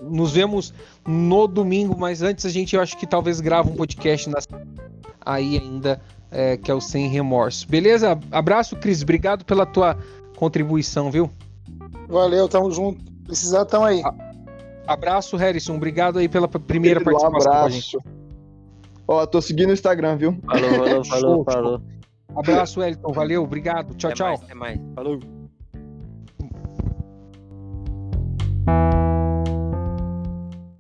Nos vemos no domingo, mas antes a gente, eu acho que talvez grava um podcast na... aí ainda, é, que é o Sem Remorso. Beleza? Abraço, Cris. Obrigado pela tua contribuição, viu?
Valeu, tamo junto. Precisar, tamo aí.
Abraço, Harrison. Obrigado aí pela primeira
um
participação gente.
abraço. Ó, tô seguindo o Instagram, viu?
Falou, falou,
falou, falou. Abraço, Elton. Valeu, obrigado. Tchau,
Até
tchau.
mais, até mais. Falou.